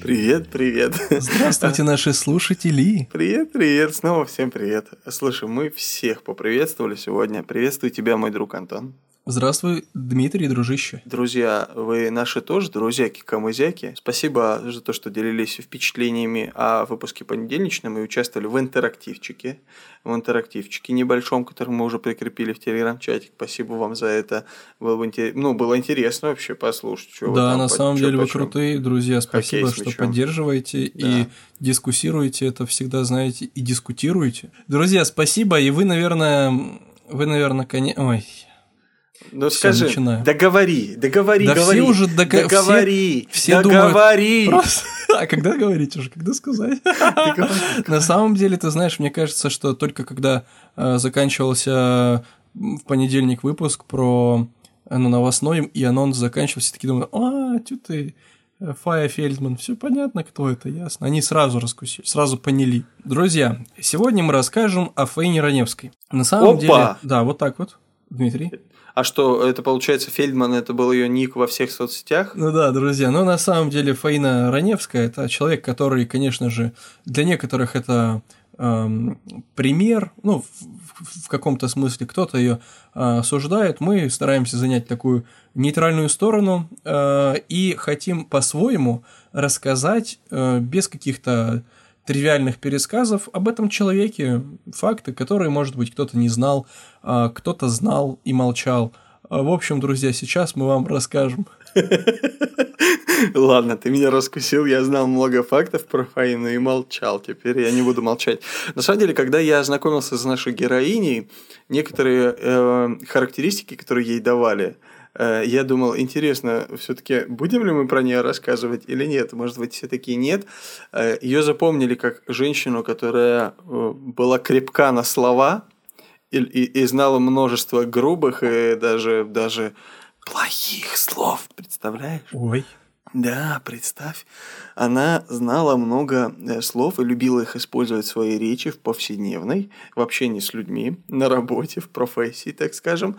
Привет, привет. Здравствуйте, наши слушатели. Привет, привет. Снова всем привет. Слушай, мы всех поприветствовали сегодня. Приветствую тебя, мой друг Антон. Здравствуй, Дмитрий, дружище. Друзья, вы наши тоже друзьяки, камызяки. Спасибо за то, что делились впечатлениями о выпуске понедельничном и участвовали в интерактивчике. В интерактивчике небольшом, который мы уже прикрепили в телеграм-чатик. Спасибо вам за это. Было, бы интерес... ну, было интересно вообще послушать, что Да, там, на самом деле вы крутые, друзья. Спасибо, что поддерживаете да. и дискуссируете это всегда, знаете, и дискутируете. Друзья, спасибо. И вы, наверное, вы, наверное, конечно... Ой, ну все, скажи, начинаю. договори, договори, да говори. все уже дого... договори, все, все договори. Думают, просто... А когда говорить уже, когда сказать? На самом деле, ты знаешь, мне кажется, что только когда э, заканчивался в понедельник выпуск про ну, новостной, и анонс заканчивался, такие думают, а, что ты, э, Фая Фельдман, все понятно, кто это, ясно. Они сразу раскусили, сразу поняли. Друзья, сегодня мы расскажем о Фейне Раневской. На самом Опа! деле, да, вот так вот, Дмитрий. А что, это получается Фельдман, это был ее ник во всех соцсетях? Ну да, друзья, но на самом деле Фаина Раневская это человек, который, конечно же, для некоторых это эм, пример, ну, в, в каком-то смысле кто-то ее э, осуждает, мы стараемся занять такую нейтральную сторону э, и хотим по-своему рассказать э, без каких-то тривиальных пересказов об этом человеке, факты, которые, может быть, кто-то не знал, а кто-то знал и молчал. А, в общем, друзья, сейчас мы вам расскажем. Ладно, ты меня раскусил, я знал много фактов про Фаину и молчал, теперь я не буду молчать. На самом деле, когда я ознакомился с нашей героиней, некоторые э, характеристики, которые ей давали, я думал, интересно, все-таки будем ли мы про нее рассказывать или нет? Может быть, все-таки нет. Э, Ее запомнили как женщину, которая э, была крепка на слова и, и, и знала множество грубых и даже, даже плохих слов, представляешь? Ой. Да, представь, она знала много э, слов и любила их использовать в своей речи в повседневной, в общении с людьми, на работе, в профессии, так скажем.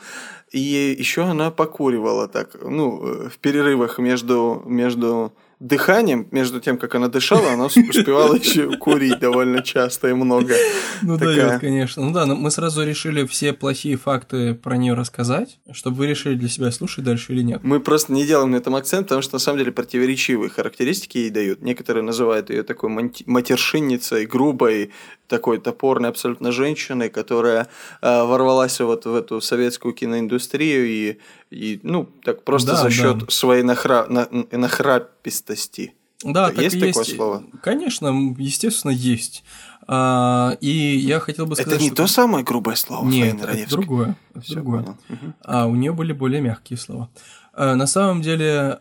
И еще она покуривала так, ну, э, в перерывах между, между дыханием, между тем, как она дышала, она успевала еще курить довольно часто и много. Ну да, конечно. Ну да, мы сразу решили все плохие факты про нее рассказать, чтобы вы решили для себя, слушать дальше или нет. Мы просто не делаем на этом акцент, потому что на самом деле противоречивые характеристики ей дают. Некоторые называют ее такой матершинницей, грубой, такой топорной абсолютно женщиной, которая э, ворвалась вот в эту советскую киноиндустрию и, и ну, так просто да, за счет да. своей нахра... на... нахрапистости. Да, так есть, есть такое слово? Конечно, естественно, есть. А, и я хотел бы сказать, это не что... то самое грубое слово. Нет, это другое. Это другое. Угу. А у нее были более мягкие слова. А, на самом деле,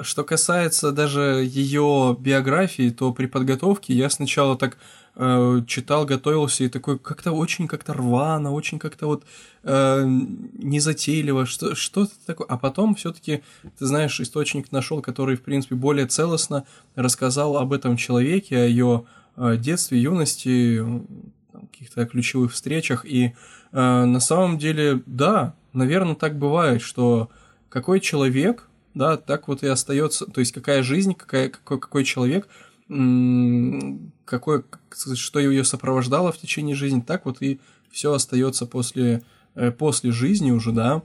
что касается даже ее биографии, то при подготовке я сначала так э, читал, готовился и такой как-то очень как-то рвано, очень как-то вот э, незатейливо, что, что-то такое. А потом все-таки, ты знаешь, источник нашел, который, в принципе, более целостно рассказал об этом человеке, о ее э, детстве, юности, каких-то ключевых встречах. И э, на самом деле, да, наверное, так бывает, что какой человек, да, так вот и остается, то есть какая жизнь, какая, какой, какой человек – какое, что ее сопровождало в течение жизни, так вот и все остается после, э, после жизни уже, да,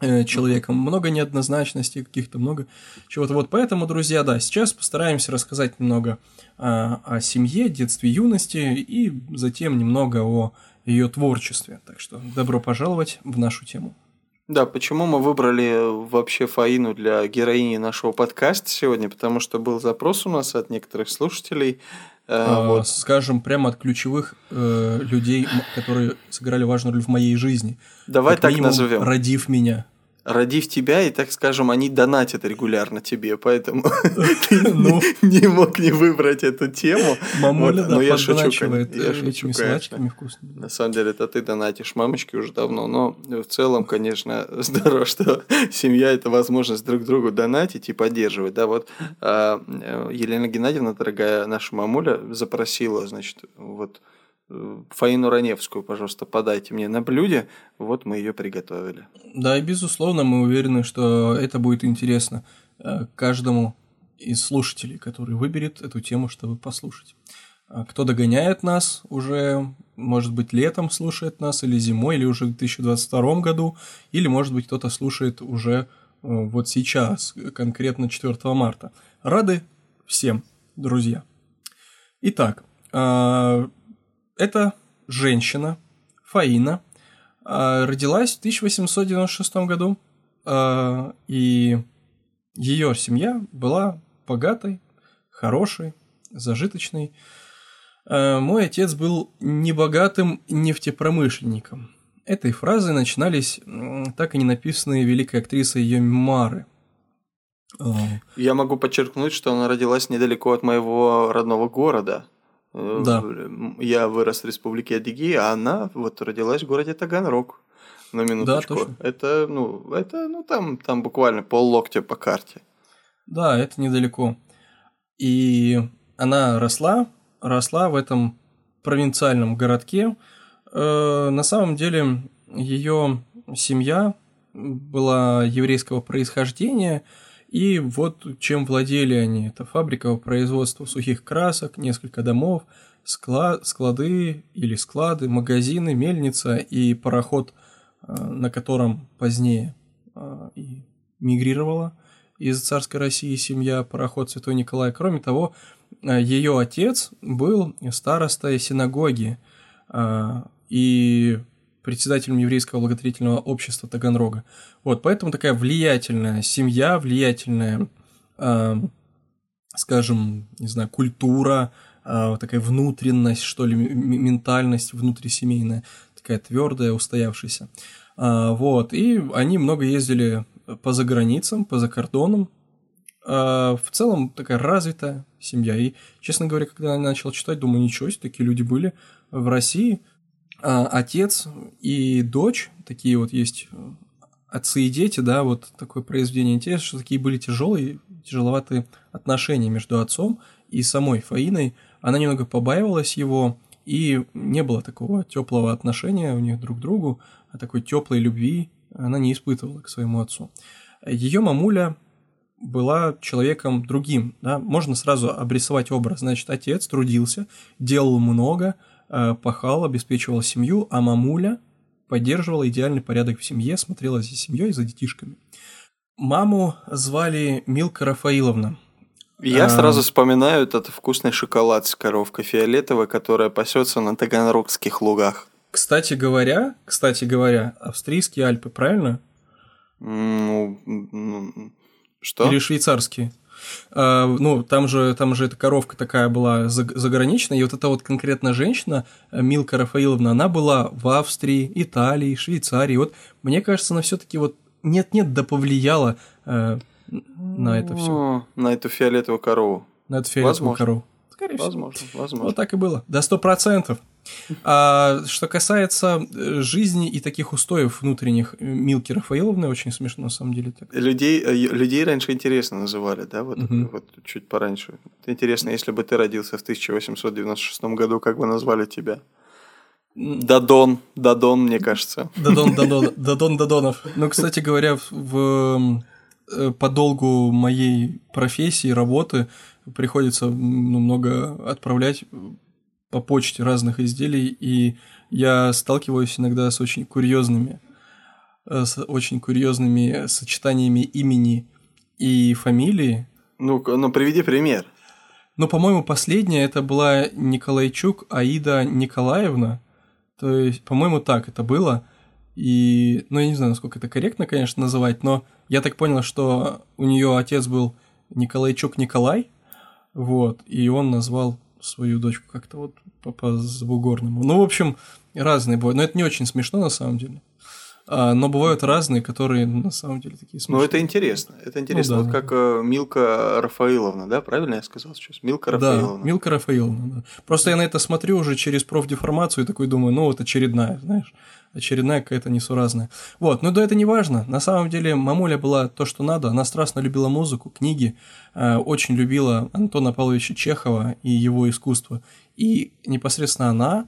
э, человеком. Много неоднозначностей каких-то, много чего-то. Вот поэтому, друзья, да, сейчас постараемся рассказать немного о, о семье, детстве, юности и затем немного о ее творчестве. Так что добро пожаловать в нашу тему. Да, почему мы выбрали вообще Фаину для героини нашего подкаста сегодня? Потому что был запрос у нас от некоторых слушателей. Э, а, вот. Скажем, прямо от ключевых э, людей, которые сыграли важную роль в моей жизни. Давай как так назовем. Родив меня. Родив тебя, и, так скажем, они донатят регулярно тебе, поэтому ты ну. не мог не выбрать эту тему. Мамуля, да, я шучу, я шучу, конечно. На самом деле, это ты донатишь мамочки уже давно, но в целом, конечно, здорово, что семья – это возможность друг другу донатить и поддерживать. Да, вот а, э, Елена Геннадьевна, дорогая наша мамуля, запросила, значит, вот Фаину Раневскую, пожалуйста, подайте мне на блюде. Вот мы ее приготовили. Да, и безусловно, мы уверены, что это будет интересно э, каждому из слушателей, который выберет эту тему, чтобы послушать. А кто догоняет нас уже, может быть, летом слушает нас, или зимой, или уже в 2022 году, или, может быть, кто-то слушает уже э, вот сейчас, конкретно 4 марта. Рады всем, друзья. Итак, а, эта женщина, Фаина, а, родилась в 1896 году, а, и ее семья была богатой, хорошей, зажиточной. А, мой отец был небогатым нефтепромышленником. Этой фразой начинались так и не написанные великой актрисой ее мемуары. Я могу подчеркнуть, что она родилась недалеко от моего родного города, да. Я вырос в республике Адыгея, а она вот родилась в городе Таганрог. На минуточку. Да, точно. Это, ну, это, ну, там, там буквально пол локтя по карте. Да, это недалеко. И она росла, росла в этом провинциальном городке. Э, на самом деле ее семья была еврейского происхождения, и вот чем владели они. Это фабрика по производству сухих красок, несколько домов, склад, склады или склады, магазины, мельница и пароход, а, на котором позднее а, и мигрировала из царской России семья, пароход Святой Николай. Кроме того, а, ее отец был старостой синагоги, и председателем еврейского благотворительного общества Таганрога. Вот, поэтому такая влиятельная семья, влиятельная, э, скажем, не знаю, культура, э, такая внутренность, что ли, ментальность внутрисемейная, такая твердая, устоявшаяся. Э, вот, и они много ездили по заграницам, по закордонам, Uh, в целом такая развитая семья. И, честно говоря, когда я начал читать, думаю, ничего себе, такие люди были в России. А, отец и дочь, такие вот есть э, отцы и дети, да, вот такое произведение. Интересно, что такие были тяжелые, тяжеловатые отношения между отцом и самой Фаиной. Она немного побаивалась его, и не было такого теплого отношения у них друг к другу, а такой теплой любви она не испытывала к своему отцу. Ее мамуля была человеком другим, да, можно сразу обрисовать образ. Значит, отец трудился, делал много, пахал, обеспечивал семью, а мамуля поддерживала идеальный порядок в семье, смотрела за семьей, за детишками. Маму звали Милка Рафаиловна. Я а... сразу вспоминаю этот вкусный шоколад с коровкой фиолетовой, которая пасется на таганрогских лугах. Кстати говоря, кстати говоря, австрийские Альпы, правильно? Ну, ну что? Или швейцарские? Э, ну, там же, там же эта коровка такая была заграничная, и вот эта вот конкретно женщина, э, Милка Рафаиловна, она была в Австрии, Италии, Швейцарии. Вот мне кажется, она все-таки вот нет-нет, да повлияла э, на это все. На эту фиолетовую корову. На эту фиолетовую Возможно. корову. Скорее возможно, всего. Возможно. Вот так и было. До сто процентов. А что касается э, жизни и таких устоев внутренних э, Милки Рафаиловны, очень смешно на самом деле. Так. Людей, э, людей раньше интересно называли, да, вот, угу. вот чуть пораньше. Интересно, если бы ты родился в 1896 году, как бы назвали тебя? Дадон, Дадон, мне кажется. Дадон, Дадон, Дадон, Дадонов. Ну, кстати говоря, в, по долгу моей профессии, работы приходится ну, много отправлять по почте разных изделий, и я сталкиваюсь иногда с очень курьезными, э, с очень курьезными сочетаниями имени и фамилии. Ну, ну приведи пример. Ну, по-моему, последняя это была Николайчук Аида Николаевна. То есть, по-моему, так это было. И, ну, я не знаю, насколько это корректно, конечно, называть, но я так понял, что у нее отец был Николайчук Николай, вот, и он назвал свою дочку как-то вот по, по Забугорному. Ну, в общем, разные бывают. Но это не очень смешно на самом деле. А, но бывают разные, которые ну, на самом деле такие смешные. Ну, это интересно. Это интересно. Ну, да, вот да. как э, Милка Рафаиловна, да? Правильно я сказал сейчас? Милка Рафаиловна. Да, Милка Рафаиловна, да. Просто я на это смотрю уже через профдеформацию и такой думаю, ну, вот очередная, знаешь очередная какая-то несуразная. Вот, но да это не важно. На самом деле мамуля была то, что надо. Она страстно любила музыку, книги, э, очень любила Антона Павловича Чехова и его искусство. И непосредственно она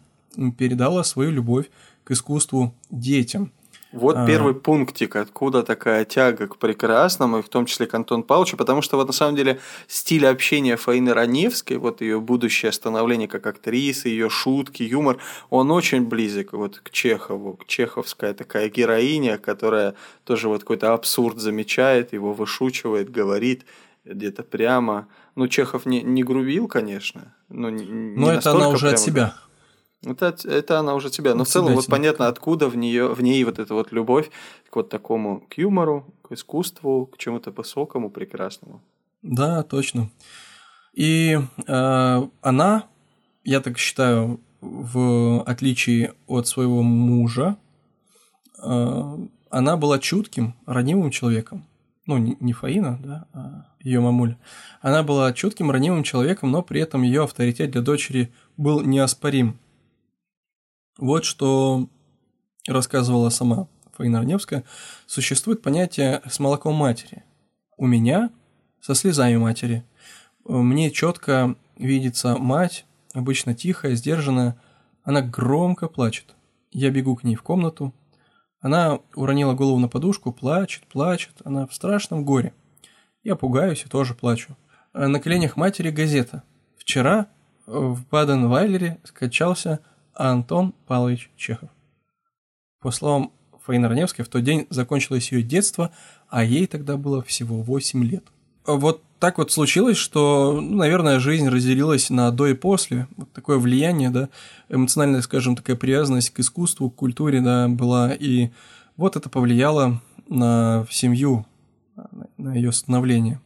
передала свою любовь к искусству детям. Вот а... первый пунктик, откуда такая тяга к прекрасному, и в том числе к Антону Павловичу, потому что вот на самом деле стиль общения Фаины Раневской, вот ее будущее становление как актрисы, ее шутки, юмор, он очень близок вот к Чехову, к чеховская такая героиня, которая тоже вот какой-то абсурд замечает, его вышучивает, говорит где-то прямо. Ну, Чехов не, не грубил, конечно. Но, не, но это она уже прямо, от себя. Это, это она уже тебя. Но в целом вот понятно, откуда в, нее, в ней вот эта вот любовь к вот такому, к юмору, к искусству, к чему-то высокому, прекрасному. Да, точно. И э, она, я так считаю, в отличие от своего мужа, э, она была чутким, ранимым человеком. Ну, не, не Фаина, да, а ее мамуля. Она была чутким, ранимым человеком, но при этом ее авторитет для дочери был неоспорим. Вот что рассказывала сама Фаина Раневская. Существует понятие «с молоком матери». У меня со слезами матери. Мне четко видится мать, обычно тихая, сдержанная. Она громко плачет. Я бегу к ней в комнату. Она уронила голову на подушку, плачет, плачет. Она в страшном горе. Я пугаюсь и тоже плачу. На коленях матери газета. Вчера в Баден-Вайлере скачался Антон Павлович Чехов. По словам Фаины Раневской, в тот день закончилось ее детство, а ей тогда было всего 8 лет. Вот так вот случилось, что, ну, наверное, жизнь разделилась на до и после. Вот такое влияние, да, эмоциональная, скажем, такая привязанность к искусству, к культуре, да, была. И вот это повлияло на семью, на ее становление.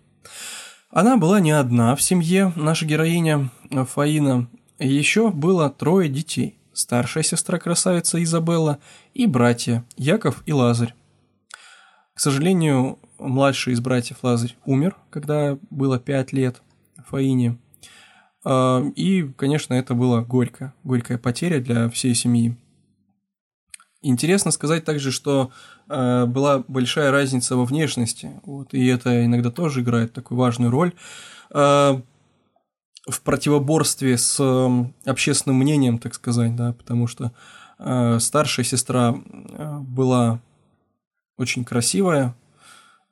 Она была не одна в семье, наша героиня Фаина. Еще было трое детей. Старшая сестра красавица Изабелла и братья Яков и Лазарь. К сожалению, младший из братьев Лазарь умер, когда было пять лет Фаине. А, и, конечно, это было горько, горькая потеря для всей семьи. Интересно сказать также, что э, была большая разница во внешности, вот, и это иногда тоже играет такую важную роль. Э, в противоборстве с эм, общественным мнением, так сказать, да, потому что э, старшая сестра э, была очень красивая,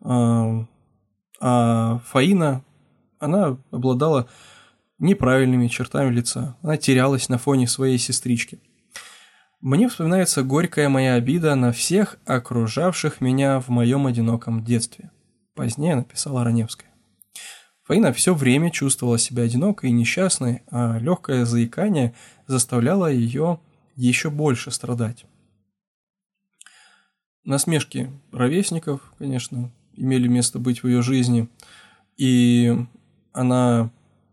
э, а Фаина, она обладала неправильными чертами лица, она терялась на фоне своей сестрички. Мне вспоминается горькая моя обида на всех окружавших меня в моем одиноком детстве. Позднее написала Раневская. Фаина все время чувствовала себя одинокой и несчастной, а легкое заикание заставляло ее еще больше страдать. Насмешки ровесников, конечно, имели место быть в ее жизни, и она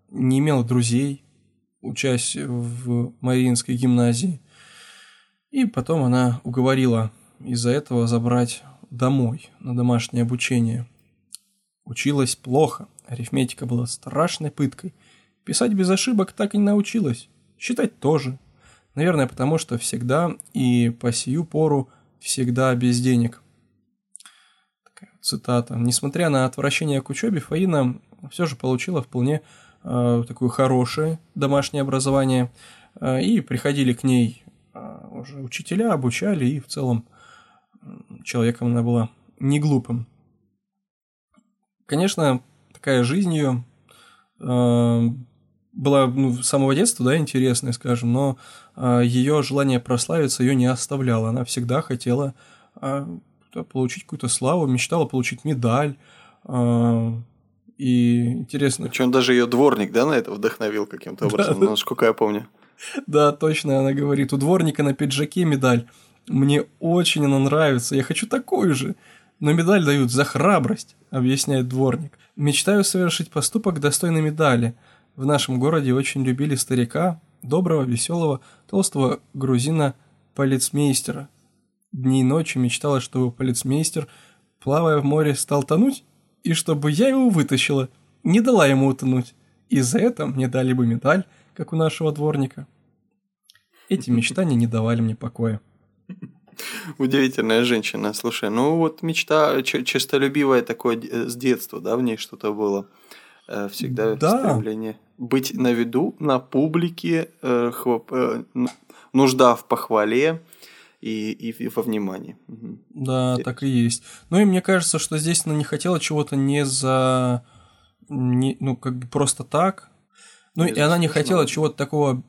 не имела друзей, учась в Мариинской гимназии. И потом она уговорила из-за этого забрать домой на домашнее обучение. Училась плохо, Арифметика была страшной пыткой. Писать без ошибок так и не научилась. Считать тоже. Наверное, потому что всегда и по сию пору всегда без денег. Такая цитата. Несмотря на отвращение к учебе, Фаина все же получила вполне э, такое хорошее домашнее образование. Э, и приходили к ней э, уже учителя, обучали, и в целом человеком она была не глупым. Конечно, такая жизнь ее э, была ну, с самого детства, да, интересная, скажем, но э, ее желание прославиться ее не оставляло. Она всегда хотела э, получить какую-то славу, мечтала получить медаль. Э, и интересно. Причем даже ее дворник, да, на это вдохновил каким-то образом, да, насколько я помню. Да, точно, она говорит, у дворника на пиджаке медаль. Мне очень она нравится, я хочу такую же. Но медаль дают за храбрость, объясняет дворник. Мечтаю совершить поступок достойной медали. В нашем городе очень любили старика, доброго, веселого, толстого грузина полицмейстера. Дни и ночи мечтала, чтобы полицмейстер, плавая в море, стал тонуть, и чтобы я его вытащила, не дала ему утонуть. И за это мне дали бы медаль, как у нашего дворника. Эти мечтания не давали мне покоя. Удивительная женщина, слушай, ну вот мечта честолюбивая такое э, с детства, да, в ней что-то было. Э, всегда да. стремление быть на виду, на публике, э, хлоп, нужда в похвале и, и во внимании. Да, Интересно. так и есть. Ну и мне кажется, что здесь она не хотела чего-то не за... Не, ну, как бы просто так. Ну, и она не хотела чего-то такого,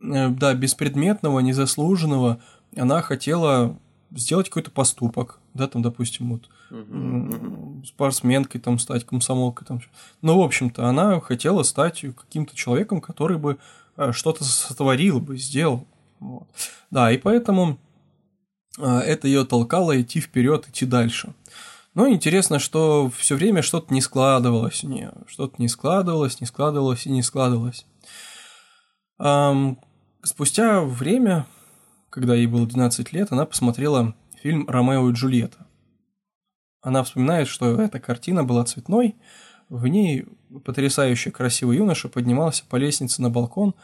да, беспредметного, незаслуженного, она хотела сделать какой-то поступок, да, там, допустим, вот uh-huh, спортсменкой там стать, комсомолкой там. Ну, в общем-то, она хотела стать каким-то человеком, который бы э, что-то сотворил бы, сделал. Вот. Да, и поэтому э, это ее толкало идти вперед, идти дальше. Но интересно, что все время что-то не складывалось у нее, что-то не складывалось, не складывалось и не складывалось. Спустя время когда ей было 12 лет, она посмотрела фильм «Ромео и Джульетта». Она вспоминает, что эта картина была цветной, в ней потрясающе красивый юноша поднимался по лестнице на балкон,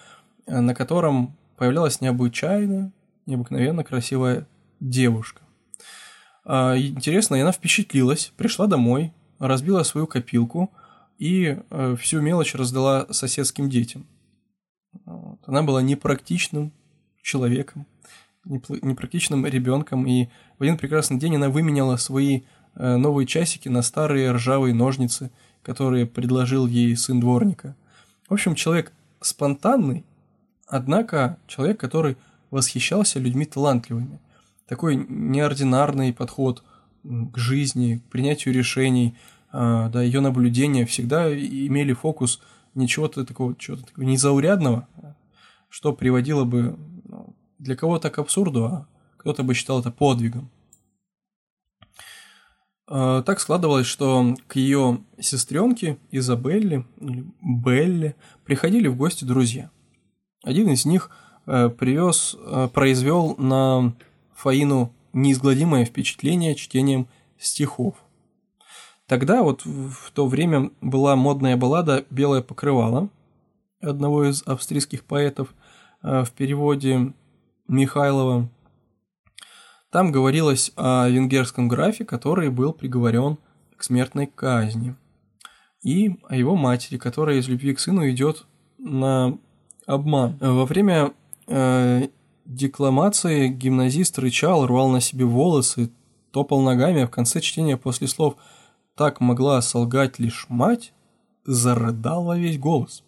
э, на котором появлялась необычайно, необыкновенно красивая девушка. А, интересно, и она впечатлилась, пришла домой, разбила свою копилку и э, всю мелочь раздала соседским детям. Она была непрактичным человеком, непрактичным ребенком, и в один прекрасный день она выменяла свои э, новые часики на старые ржавые ножницы, которые предложил ей сын дворника. В общем, человек спонтанный, однако человек, который восхищался людьми талантливыми. Такой неординарный подход к жизни, к принятию решений, э, да, ее наблюдения всегда имели фокус не чего-то такого, чего-то такого незаурядного, что приводило бы для кого-то к абсурду, а кто-то бы считал это подвигом. А, так складывалось, что к ее сестренке Изабелле, или Белле, приходили в гости друзья. Один из них э, привез, э, произвел на Фаину неизгладимое впечатление чтением стихов. Тогда вот в то время была модная баллада «Белое покрывало» одного из австрийских поэтов э, в переводе Михайлова. Там говорилось о венгерском графе, который был приговорен к смертной казни, и о его матери, которая из любви к сыну идет на обман. Во время э, декламации гимназист рычал, рвал на себе волосы, топал ногами, а в конце чтения после слов «так могла солгать лишь мать» зарыдал во весь голос.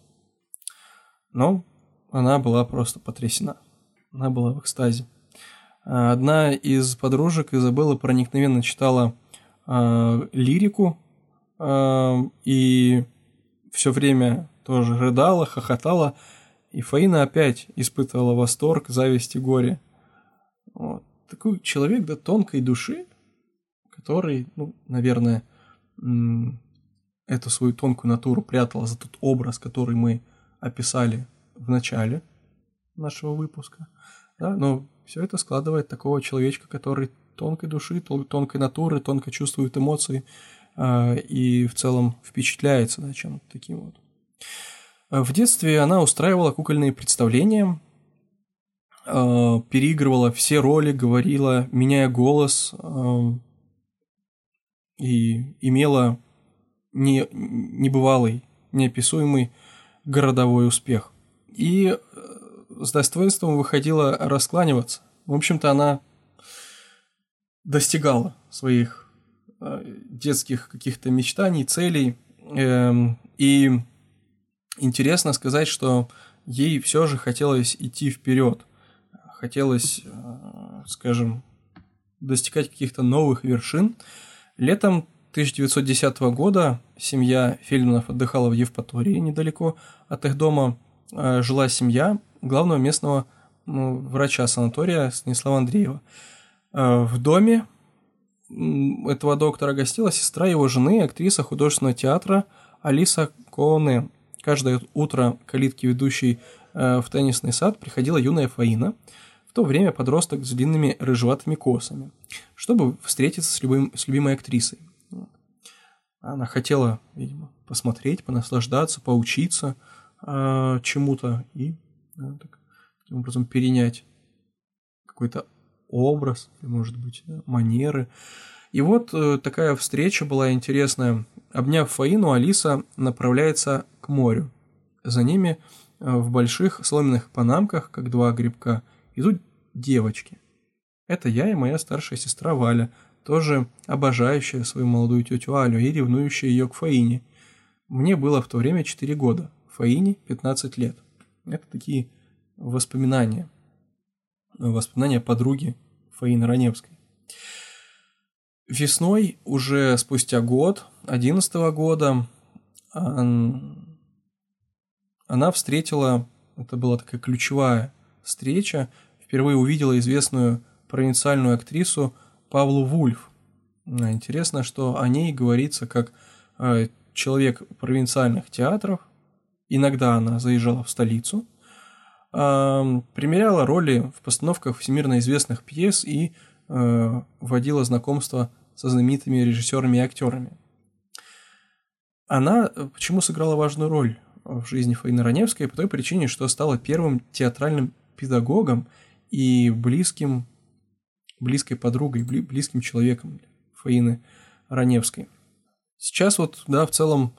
Но она была просто потрясена. Она была в экстазе. А, одна из подружек Изабелла проникновенно читала э, лирику э, и все время тоже рыдала, хохотала. И Фаина опять испытывала восторг, зависть и горе. Вот. Такой человек до да, тонкой души, который, ну, наверное, эту свою тонкую натуру прятал за тот образ, который мы описали в начале нашего выпуска. Да, но все это складывает такого человечка, который тонкой души, тонкой натуры, тонко чувствует эмоции э, и в целом впечатляется да, чем-то таким вот. В детстве она устраивала кукольные представления, э, переигрывала все роли, говорила, меняя голос, э, и имела не, небывалый, неописуемый городовой успех. И с достоинством выходила раскланиваться. В общем-то, она достигала своих э, детских каких-то мечтаний, целей. Эм, и интересно сказать, что ей все же хотелось идти вперед. Хотелось, э, скажем, достигать каких-то новых вершин. Летом 1910 года семья Фельдманов отдыхала в Евпатории, недалеко от их дома. Э, жила семья, главного местного ну, врача санатория Станислава Андреева. Э, в доме этого доктора гостила сестра его жены, актриса художественного театра Алиса Коне. Каждое утро калитки, ведущей э, в теннисный сад, приходила юная Фаина. В то время подросток с длинными рыжеватыми косами, чтобы встретиться с, любым, с любимой актрисой. Она хотела, видимо, посмотреть, понаслаждаться, поучиться э, чему-то и да, так, таким образом перенять какой-то образ, может быть, манеры. И вот э, такая встреча была интересная. Обняв Фаину, Алиса направляется к морю. За ними э, в больших сломенных панамках, как два грибка, идут девочки. Это я и моя старшая сестра Валя, тоже обожающая свою молодую тетю Алю и ревнующая ее к Фаине. Мне было в то время 4 года, Фаине 15 лет. Это такие воспоминания. Воспоминания подруги Фаины Раневской. Весной, уже спустя год, 11 года, она встретила, это была такая ключевая встреча, впервые увидела известную провинциальную актрису Павлу Вульф. Интересно, что о ней говорится как э, человек провинциальных театров. Иногда она заезжала в столицу, примеряла роли в постановках всемирно известных пьес и э, вводила знакомство со знаменитыми режиссерами и актерами. Она э, почему сыграла важную роль в жизни Фаины Раневской? По той причине, что стала первым театральным педагогом и близким, близкой подругой, близким человеком Фаины Раневской. Сейчас вот, да, в целом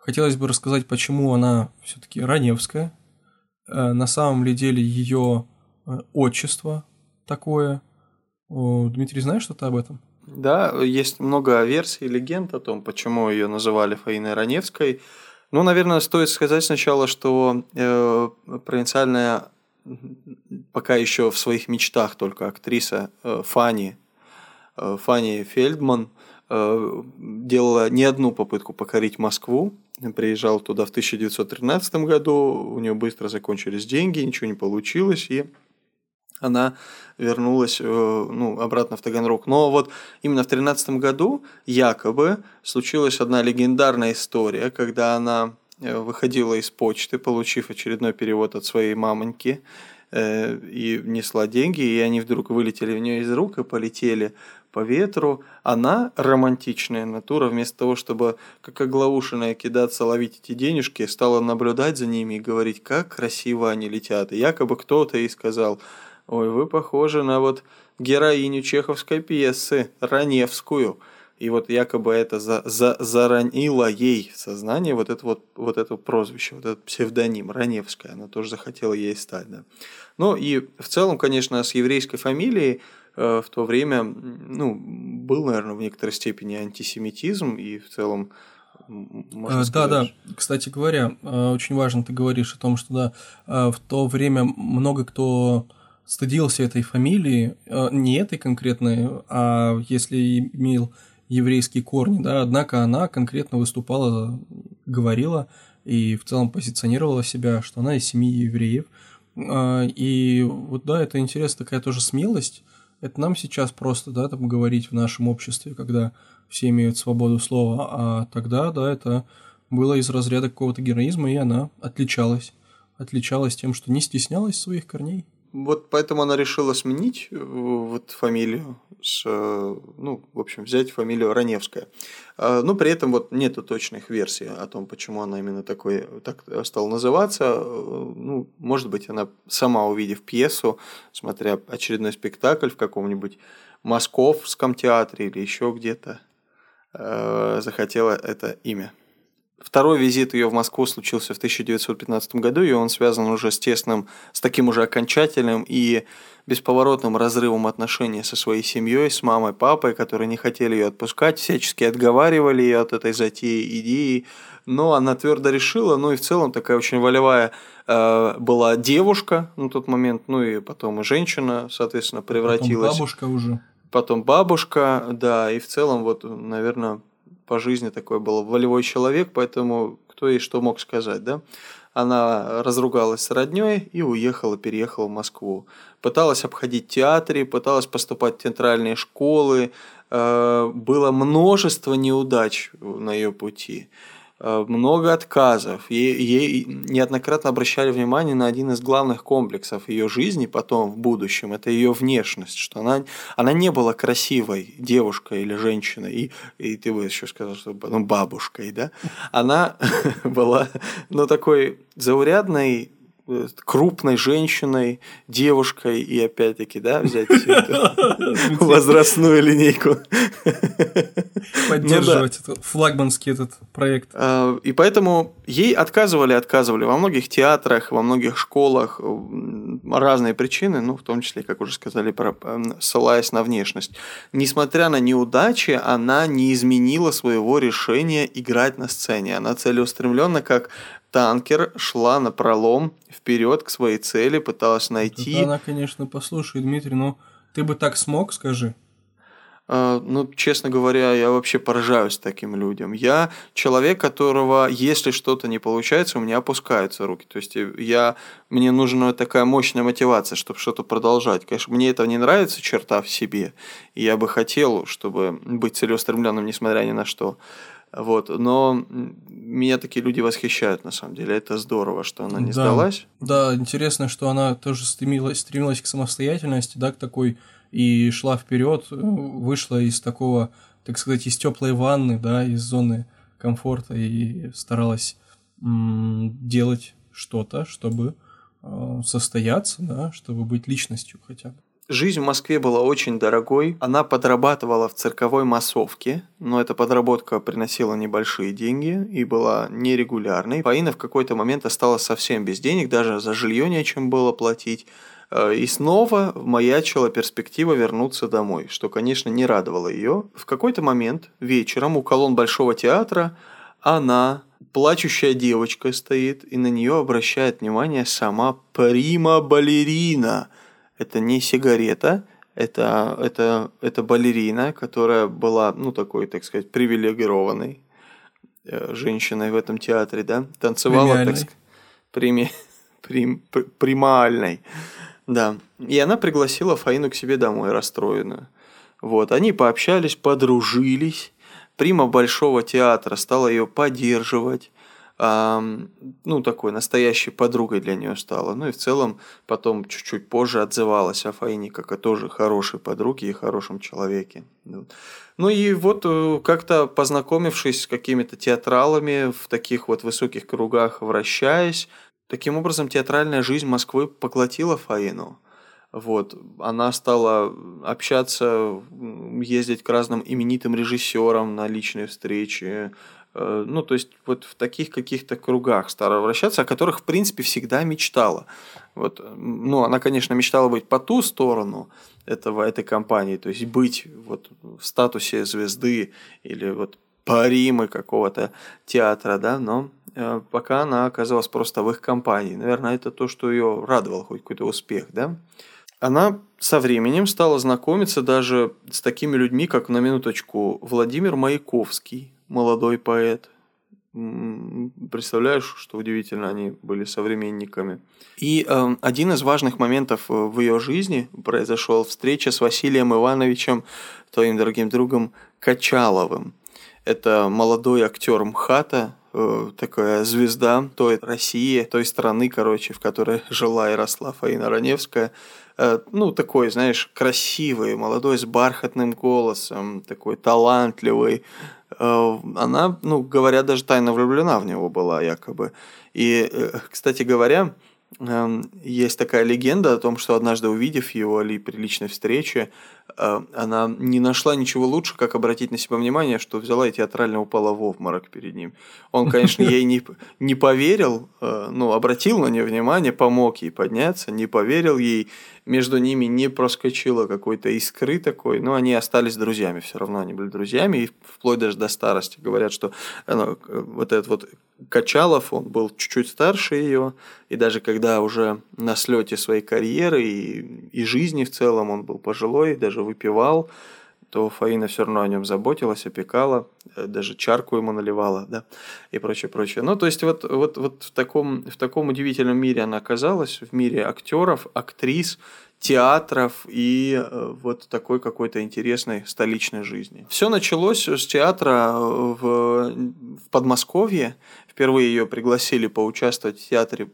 хотелось бы рассказать, почему она все-таки Раневская. Э, на самом ли деле ее э, отчество такое. Дмитрий, знаешь что-то об этом? Да, есть много версий легенд о том, почему ее называли Фаиной Раневской. Ну, наверное, стоит сказать сначала, что э, провинциальная пока еще в своих мечтах только актриса э, Фанни, э, Фанни Фельдман э, делала не одну попытку покорить Москву. Приезжал туда в 1913 году, у нее быстро закончились деньги, ничего не получилось, и она вернулась ну, обратно в Таганрог. Но вот именно в 2013 году якобы случилась одна легендарная история, когда она Э, выходила из почты, получив очередной перевод от своей мамоньки, э, и несла деньги, и они вдруг вылетели у нее из рук и полетели по ветру. Она, романтичная натура, вместо того, чтобы как оглаушенная кидаться ловить эти денежки, стала наблюдать за ними и говорить, как красиво они летят. И якобы кто-то ей сказал, ой, вы похожи на вот героиню чеховской пьесы, Раневскую – и вот якобы это за, за, заронило ей в сознание вот это вот, вот это прозвище, вот этот псевдоним Раневская. Она тоже захотела ей стать. Да. Ну и в целом, конечно, с еврейской фамилией в то время ну, был, наверное, в некоторой степени антисемитизм и в целом можно да, да. Кстати говоря, э, очень важно ты говоришь о том, что да, э, в то время много кто стыдился этой фамилии, э, не этой конкретной, а если имел еврейские корни, да, однако она конкретно выступала, говорила и в целом позиционировала себя, что она из семьи евреев. И вот да, это интересно, такая тоже смелость. Это нам сейчас просто, да, там говорить в нашем обществе, когда все имеют свободу слова, а тогда, да, это было из разряда какого-то героизма, и она отличалась. Отличалась тем, что не стеснялась своих корней. Вот поэтому она решила сменить э, вот фамилию, с, э, ну, в общем, взять фамилию Раневская. А, но при этом вот нету точных версий о том, почему она именно такой, так стала называться. Э, ну, может быть, она сама увидев пьесу, смотря очередной спектакль в каком-нибудь московском театре или еще где-то, захотела это имя. Второй визит ее в Москву случился в 1915 году, и он связан уже с тесным, с таким уже окончательным и бесповоротным разрывом отношений со своей семьей, с мамой, папой, которые не хотели ее отпускать, всячески отговаривали ее от этой затеи, идеи, но она твердо решила, ну и в целом такая очень волевая э, была девушка на тот момент, ну и потом и женщина, соответственно, превратилась. Потом бабушка уже. Потом бабушка, да, и в целом вот, наверное, по жизни такой был волевой человек, поэтому кто ей что мог сказать, да? Она разругалась с родней и уехала, переехала в Москву. Пыталась обходить театры, пыталась поступать в театральные школы. Э, было множество неудач на ее пути. Э, много отказов. Ей, ей неоднократно обращали внимание на один из главных комплексов ее жизни потом в будущем. Это ее внешность, что она, она не была красивой девушкой или женщиной, и, и ты бы еще сказал, что ну, бабушкой, да? Она была, ну, такой заурядной крупной женщиной, девушкой и опять-таки, да, взять возрастную линейку. Поддерживать ну, флагманский этот проект. А, и поэтому ей отказывали, отказывали во многих театрах, во многих школах разные причины, ну, в том числе, как уже сказали, ссылаясь на внешность. Несмотря на неудачи, она не изменила своего решения играть на сцене. Она целеустремленно, как танкер шла на пролом вперед к своей цели, пыталась найти. Это она, конечно, послушай, Дмитрий, но ты бы так смог, скажи. Uh, ну, честно говоря, я вообще поражаюсь таким людям. Я человек, которого, если что-то не получается, у меня опускаются руки. То есть я, мне нужна такая мощная мотивация, чтобы что-то продолжать. Конечно, мне это не нравится черта в себе. И я бы хотел, чтобы быть целеустремленным, несмотря ни на что. Вот. Но меня такие люди восхищают, на самом деле. Это здорово, что она не да, сдалась. Да, интересно, что она тоже стремилась, стремилась к самостоятельности, да, к такой, и шла вперед, вышла из такого, так сказать, из теплой ванны, да, из зоны комфорта и старалась м- делать что-то, чтобы э, состояться, да, чтобы быть личностью хотя бы. Жизнь в Москве была очень дорогой. Она подрабатывала в цирковой массовке, но эта подработка приносила небольшие деньги и была нерегулярной. Фаина в какой-то момент осталась совсем без денег, даже за жилье нечем было платить. Э, и снова маячила перспектива вернуться домой, что, конечно, не радовало ее. В какой-то момент вечером у колонн Большого театра она, плачущая девочка, стоит, и на нее обращает внимание сама прима-балерина – это не сигарета, это, это, это балерина, которая была, ну, такой, так сказать, привилегированной э, женщиной в этом театре, да, танцевала, так сказать, прими, прим, примальной, да. И она пригласила Фаину к себе домой, расстроенную. Вот, они пообщались, подружились. Прима Большого театра стала ее поддерживать ну, такой настоящей подругой для нее стала. Ну и в целом потом чуть-чуть позже отзывалась о Фаине как о тоже хорошей подруге и хорошем человеке. Ну и вот э, как-то познакомившись с какими-то театралами в таких вот высоких кругах, вращаясь, таким образом театральная жизнь Москвы поглотила Фаину. Вот. Она стала общаться, ездить к разным именитым режиссерам на личные встречи, ну, то есть вот в таких каких-то кругах стала вращаться, о которых, в принципе, всегда мечтала. Вот, ну, она, конечно, мечтала быть по ту сторону этого, этой компании, то есть быть вот в статусе звезды или вот паримы какого-то театра, да, но э, пока она оказалась просто в их компании. Наверное, это то, что ее радовало, хоть какой-то успех, да. Она со временем стала знакомиться даже с такими людьми, как, на минуточку, Владимир Маяковский, молодой поэт. Представляешь, что удивительно, они были современниками. И э, один из важных моментов э, в ее жизни произошел встреча с Василием Ивановичем, твоим дорогим другом Качаловым. Это молодой актер МХАТа, э, такая звезда той России, той страны, короче, в которой жила и росла Фаина Раневская. Э, ну, такой, знаешь, красивый, молодой, с бархатным голосом, такой талантливый, она, ну, говорят, даже тайно влюблена в него была якобы. И, э, кстати говоря, эм, есть такая легенда о том, что однажды увидев его или при личной встрече, э, она не нашла ничего лучше, как обратить на себя внимание, что взяла и театрально упала в обморок перед ним. Он, конечно, ей не, не поверил, ну, обратил на нее внимание, помог ей подняться, не поверил ей, между ними не проскочило какой-то искры такой, но они остались друзьями, все равно они были друзьями, и вплоть даже до старости. Говорят, что ну, вот этот вот Качалов, он был чуть-чуть старше ее, и даже когда уже на слете своей карьеры и, и жизни в целом он был пожилой, даже выпивал, то Фаина все равно о нем заботилась, опекала, э, даже чарку ему наливала, да, и прочее, прочее. Ну, то есть вот, вот, вот в, таком, в таком удивительном мире она оказалась, в мире актеров, актрис, театров и э, вот такой какой-то интересной столичной жизни. Все началось с театра в, в Подмосковье. Впервые ее пригласили поучаствовать в театре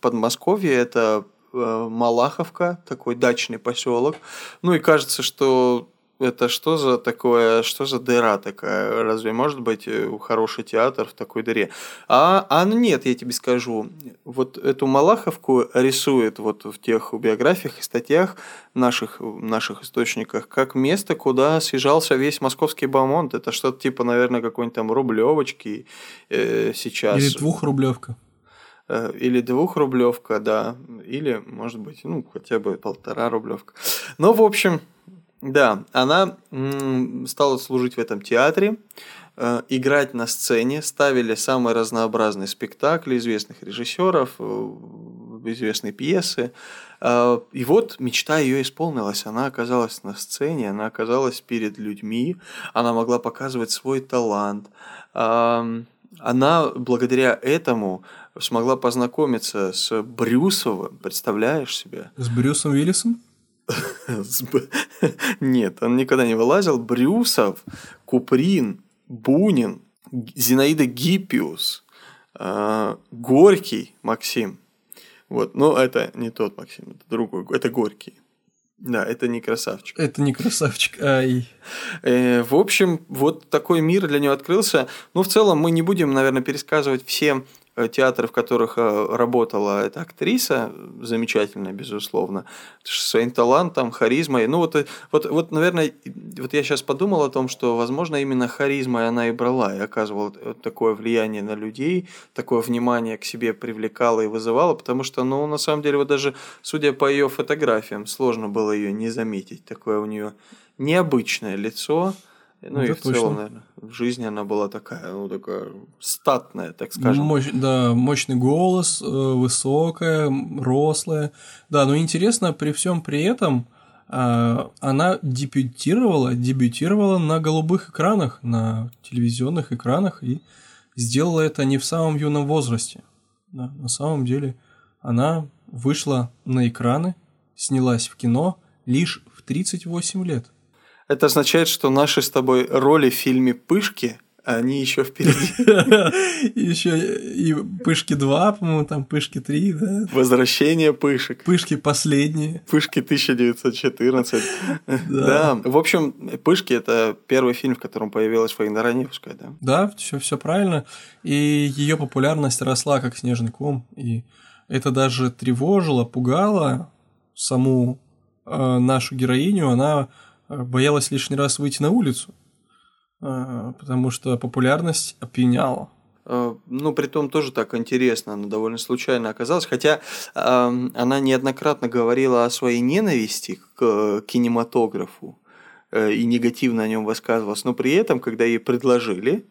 Подмосковья. Это э, Малаховка, такой дачный поселок. Ну и кажется, что это что за такое, что за дыра такая? Разве может быть э, хороший театр в такой дыре? А, а ну нет, я тебе скажу. Вот эту Малаховку рисует вот в тех биографиях и статьях наших, наших источниках как место, куда съезжался весь московский бомонд. Это что-то типа, наверное, какой-нибудь там рублевочки э, сейчас. Или двухрублевка. Э, или двухрублевка, да. Или, может быть, ну, хотя бы полтора рублевка. Но, в общем, да, она стала служить в этом театре, э, играть на сцене, ставили самые разнообразные спектакли известных режиссеров, э, известные пьесы. И вот мечта ее исполнилась. Она оказалась на сцене, она оказалась перед людьми, она могла показывать свой талант. Она благодаря этому смогла познакомиться с Брюсовым, представляешь себе? С Брюсом Уиллисом? Нет, он никогда не вылазил. Брюсов, Куприн, Бунин, Зинаида Гиппиус, а, Горький Максим. Вот, но это не тот Максим, это другой, это Горький. Да, это не красавчик. Это не красавчик, ай. Э, в общем, вот такой мир для него открылся. Ну, в целом, мы не будем, наверное, пересказывать все театры, в которых э, работала эта актриса, замечательная, безусловно, своим талантом, харизмой. Ну, вот, э, вот, вот, наверное, вот я сейчас подумал о том, что, возможно, именно харизмой она и брала, и оказывала такое влияние на людей, такое внимание к себе привлекала и вызывала, потому что, ну, на самом деле, вот даже судя по ее фотографиям, сложно было ее не заметить. Такое у нее необычное лицо, ну Это и в точно. целом, наверное, в жизни она была такая, ну, такая статная, так скажем. Мощ, да, мощный голос, э, высокая, рослая. Да, но интересно, при всем при этом а, она дебютировала, дебютировала на голубых экранах, на телевизионных экранах, и сделала это не в самом юном возрасте. Да, на самом деле она вышла на экраны, снялась в кино лишь в 38 лет. Это означает, что наши с тобой роли в фильме «Пышки» они еще впереди. Еще и Пышки 2, по-моему, там Пышки 3, да? Возвращение Пышек. Пышки последние. Пышки 1914. Да. В общем, Пышки это первый фильм, в котором появилась Фаина Раневская, да? Да, все, все правильно. И ее популярность росла как снежный ком. И это даже тревожило, пугало саму э, нашу героиню. Она боялась лишний раз выйти на улицу, э, потому что популярность опьяняла. Э, ну, при том тоже так интересно, она довольно случайно оказалась, хотя э, она неоднократно говорила о своей ненависти к кинематографу э, и негативно о нем высказывалась, но при этом, когда ей предложили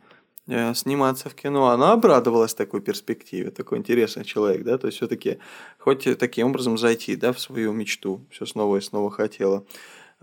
э, сниматься в кино, она обрадовалась такой перспективе, такой интересный человек, да, то есть все-таки хоть таким образом зайти, да, в свою мечту, все снова и снова хотела.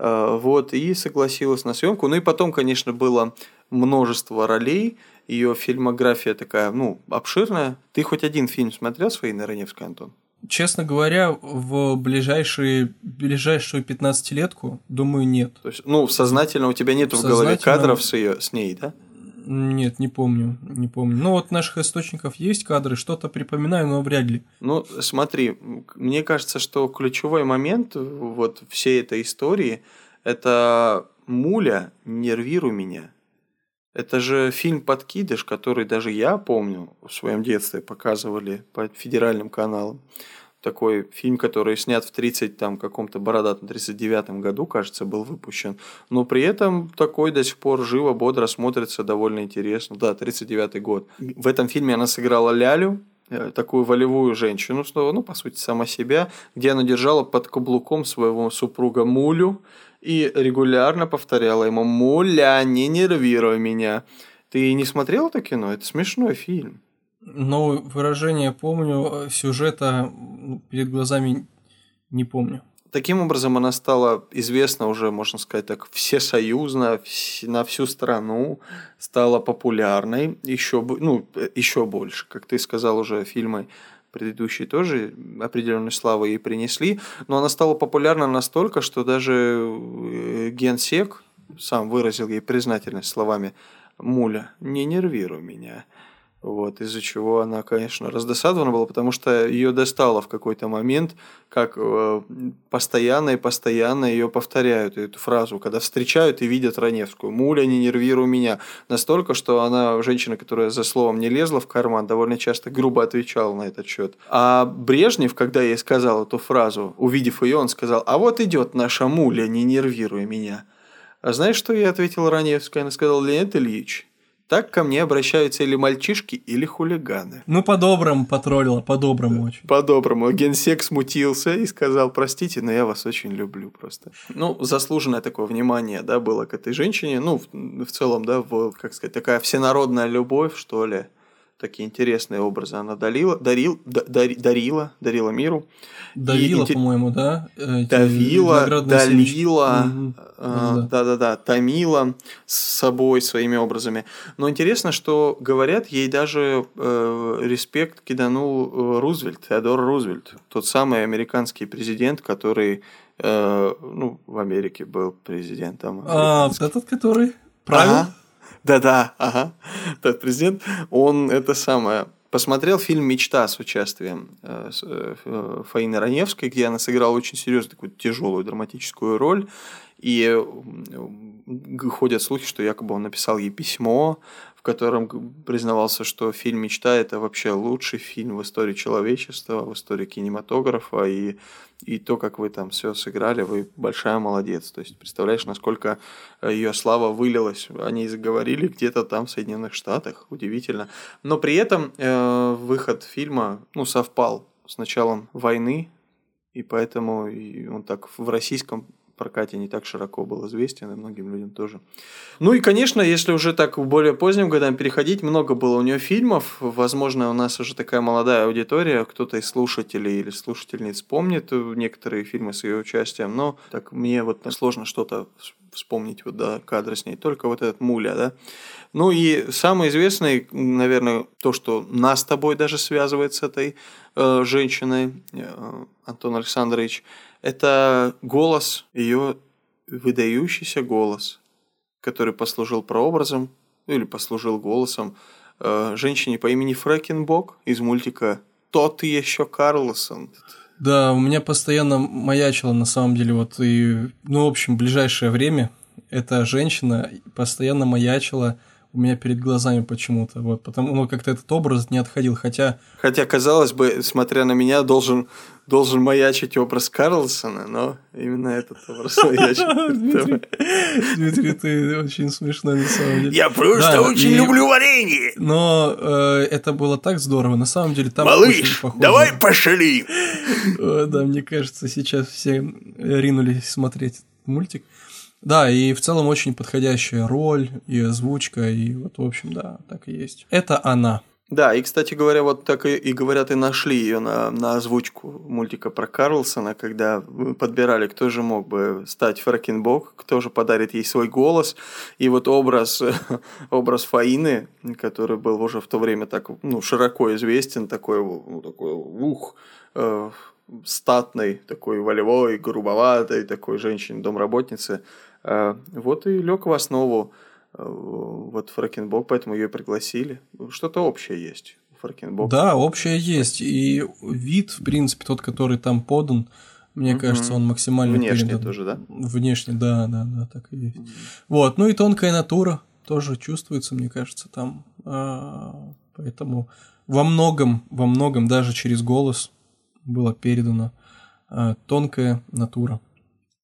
Э, вот, и согласилась на съемку. Ну и потом, конечно, было множество ролей. Ее фильмография такая, ну, обширная. Ты хоть один фильм смотрел своей Раневской, Антон? Честно говоря, в ближайшие, ближайшую 15-летку, думаю, нет. То есть, ну, сознательно у тебя нет в, в голове кадров с, ее, с ней, да? Нет, не помню, не помню. Ну вот наших источников есть кадры, что-то припоминаю, но вряд ли. Ну смотри, мне кажется, что ключевой момент вот всей этой истории – это Муля «Нервируй меня». Это же фильм «Подкидыш», который даже я помню в своем детстве показывали по федеральным каналам такой фильм, который снят в 30 там каком-то бородатом 39 году, кажется, был выпущен. Но при этом такой до сих пор живо, бодро смотрится довольно интересно. Да, 39 год. В этом фильме она сыграла Лялю, э, такую волевую женщину, снова, ну, по сути, сама себя, где она держала под каблуком своего супруга Мулю и регулярно повторяла ему «Муля, не нервируй меня». Ты не смотрел это кино? Это смешной фильм. Но выражение помню, э, сюжета перед глазами не помню. таким образом она стала известна уже, можно сказать так, всесоюзно, на всю страну, стала популярной еще, ну, еще больше, как ты сказал уже, фильмы предыдущие тоже определенной славы ей принесли, но она стала популярна настолько, что даже э, генсек сам выразил ей признательность словами «Муля, не нервируй меня». Вот, из-за чего она, конечно, раздосадована была, потому что ее достало в какой-то момент, как э, постоянно и постоянно ее повторяют, эту фразу, когда встречают и видят Раневскую. «Муля, не нервируй меня». Настолько, что она, женщина, которая за словом не лезла в карман, довольно часто грубо отвечала на этот счет. А Брежнев, когда ей сказал эту фразу, увидев ее, он сказал, «А вот идет наша муля, не нервируй меня». А знаешь, что ей ответила Раневская? Она сказала, Леонид Ильич, так ко мне обращаются или мальчишки, или хулиганы. Ну, по-доброму потроллила, по-доброму очень. По-доброму. Генсек смутился и сказал, простите, но я вас очень люблю просто. Ну, заслуженное такое внимание, да, было к этой женщине. Ну, в, в целом, да, в, как сказать, такая всенародная любовь, что ли такие интересные образы она дарила, дарил, дари, дарила, дарила миру. Давила, и, по-моему, да? Эти давила, далила, э, да-да-да, томила с собой своими образами. Но интересно, что говорят, ей даже э, респект киданул э, Рузвельт, Теодор Рузвельт, тот самый американский президент, который э, ну, в Америке был президентом. А, этот, который правил? Ага. Да-да, ага. Тот президент, он это самое посмотрел фильм «Мечта» с участием э, э, Фаины Раневской, где она сыграла очень серьезную такую тяжелую драматическую роль. И ходят слухи, что якобы он написал ей письмо, в котором признавался, что фильм «Мечта» — это вообще лучший фильм в истории человечества, в истории кинематографа, и, и то, как вы там все сыграли, вы большая молодец. То есть, представляешь, насколько э, ее слава вылилась. Они заговорили где-то там в Соединенных Штатах, удивительно. Но при этом э, выход фильма ну, совпал с началом войны, и поэтому он так в российском прокате не так широко был известен, и многим людям тоже. Ну и, конечно, если уже так в более поздним годам переходить, много было у нее фильмов. Возможно, у нас уже такая молодая аудитория, кто-то из слушателей или слушательниц помнит некоторые фильмы с ее участием, но так мне вот сложно что-то вспомнить вот до кадра с ней. Только вот этот Муля, да. Ну и самый известный, наверное, то, что нас с тобой даже связывает с этой э, женщиной, э, Антон Александрович, это голос, ее выдающийся голос, который послужил прообразом ну, или послужил голосом э, женщине по имени Фрэкенбок из мультика «Тот еще Карлсон». Да, у меня постоянно маячила на самом деле вот и, ну, в общем, ближайшее время эта женщина постоянно маячила у меня перед глазами почему-то. Вот, потому ну, как-то этот образ не отходил. Хотя. Хотя, казалось бы, смотря на меня, должен, должен маячить образ Карлсона, но именно этот образ маячит. Дмитрий, ты очень смешной на самом деле. Я просто очень люблю варенье. Но э, это было так здорово. На самом деле там Малыш, давай пошалим. Да, мне кажется, сейчас все ринулись смотреть мультик. Да, и в целом очень подходящая роль и озвучка, и вот, в общем, да, так и есть. Это она. Да, и, кстати говоря, вот так и, и говорят, и нашли ее на, на озвучку мультика про Карлсона, когда подбирали, кто же мог бы стать Фрэкенбок, кто же подарит ей свой голос. И вот образ, образ Фаины, который был уже в то время так ну, широко известен, такой, ну, такой ух, э, статной, такой волевой, грубоватой, такой женщине-домработницы, а, вот и лег в основу э, вот Фрэкенбок, поэтому ее пригласили. Что-то общее есть у Фрэкенбока. Да, общее есть. И вид, в принципе, тот, который там подан, мне mm-hmm. кажется, он максимально Внешне передан. тоже, да? Внешне, да, да, да, так и есть. Mm-hmm. Вот, ну и тонкая натура тоже чувствуется, мне кажется, там. А, поэтому во многом, во многом даже через голос было передано а, тонкая натура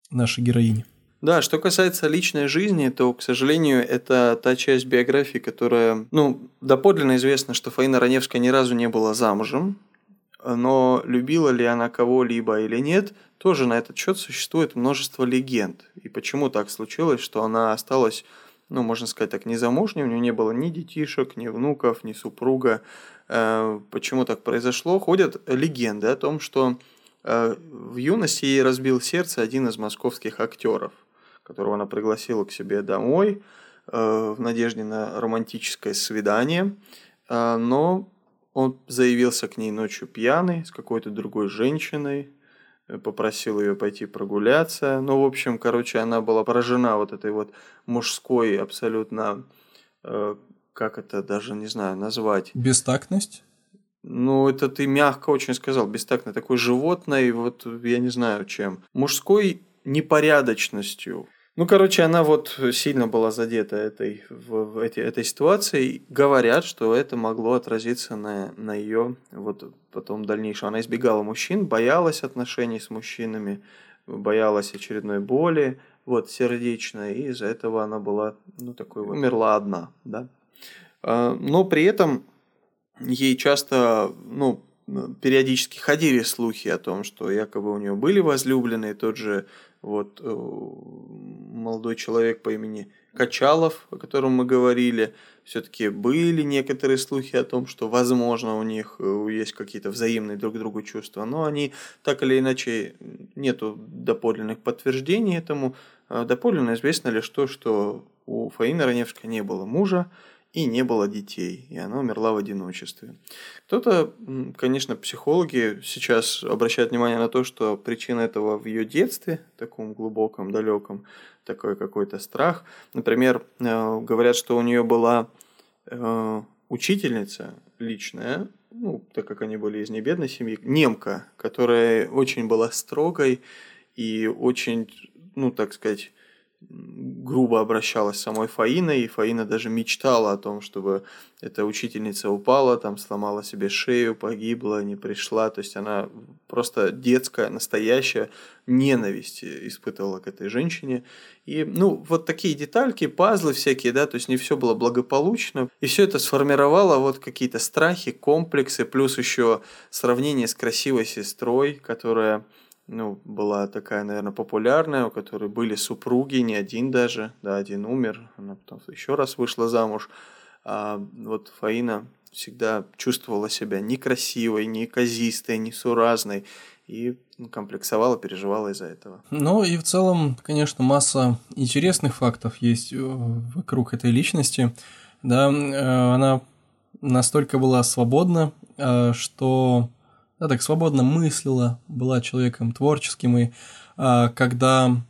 нашей героини. Да, что касается личной жизни, то, к сожалению, это та часть биографии, которая, ну, доподлинно известно, что Фаина Раневская ни разу не была замужем, но любила ли она кого-либо или нет, тоже на этот счет существует множество легенд. И почему так случилось, что она осталась, ну, можно сказать так, незамужней, у нее не было ни детишек, ни внуков, ни супруга. Э, почему так произошло? Ходят легенды о том, что э, в юности ей разбил сердце один из московских актеров, которого она пригласила к себе домой э, в надежде на романтическое свидание, но он заявился к ней ночью пьяный с какой-то другой женщиной, попросил ее пойти прогуляться. Ну, в общем, короче, она была поражена вот этой вот мужской абсолютно, как это даже, не знаю, назвать. Бестактность? Ну, это ты мягко очень сказал, бестактно. Такой животное, вот я не знаю чем. Мужской непорядочностью. Ну, короче, она вот сильно была задета этой, в, в этой, этой ситуацией. Говорят, что это могло отразиться на, на ее вот потом дальнейшем. Она избегала мужчин, боялась отношений с мужчинами, боялась очередной боли, вот, сердечной, и из-за этого она была, ну, такой вот, умерла одна, да. А, но при этом ей часто, ну, периодически ходили слухи о том, что якобы у нее были возлюбленные, тот же вот э, молодой человек по имени Качалов, о котором мы говорили, все-таки были некоторые слухи о том, что, возможно, у них э, есть какие-то взаимные друг к другу чувства, но они так или иначе нету доподлинных подтверждений этому. А доподлинно известно лишь то, что у Фаины Раневской не было мужа, и не было детей, и она умерла в одиночестве. Кто-то, конечно, психологи сейчас обращают внимание на то, что причина этого в ее детстве, таком глубоком, далеком, такой какой-то страх. Например, э, говорят, что у нее была э, учительница личная, ну, так как они были из небедной семьи, немка, которая очень была строгой и очень, ну, так сказать, грубо обращалась с самой Фаиной, и Фаина даже мечтала о том, чтобы эта учительница упала, там сломала себе шею, погибла, не пришла. То есть она просто детская, настоящая ненависть испытывала к этой женщине. И, ну, вот такие детальки, пазлы всякие, да, то есть не все было благополучно. И все это сформировало вот какие-то страхи, комплексы, плюс еще сравнение с красивой сестрой, которая ну, была такая, наверное, популярная, у которой были супруги, не один даже, да, один умер, она потом еще раз вышла замуж. А вот Фаина всегда чувствовала себя некрасивой, неказистой, несуразной и комплексовала, переживала из-за этого. Ну и в целом, конечно, масса интересных фактов есть э, вокруг этой личности. Да, э, она настолько была свободна, э, что да, так свободно мыслила, была человеком творческим, и а, когда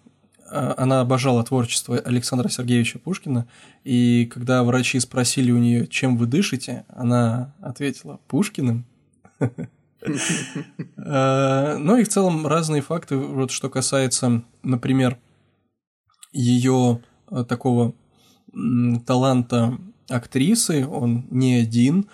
а, она обожала творчество Александра Сергеевича Пушкина, и когда врачи спросили у нее, чем вы дышите, она ответила Пушкиным. А, ну и в целом разные факты, вот что касается, например, ее а, такого таланта актрисы, он не один,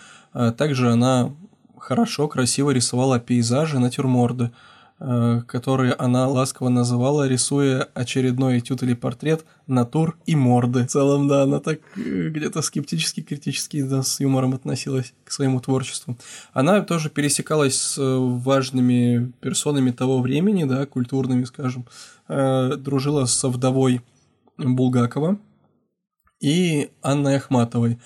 также она хорошо, красиво рисовала пейзажи, натюрморды, э, которые она ласково называла, рисуя очередной этюд или портрет натур и морды. В целом, да, она так э, где-то скептически, критически, да, с юмором относилась к своему творчеству. Она тоже пересекалась с э, важными персонами того времени, да, культурными, скажем, дружила со вдовой Булгакова и Анной Ахматовой.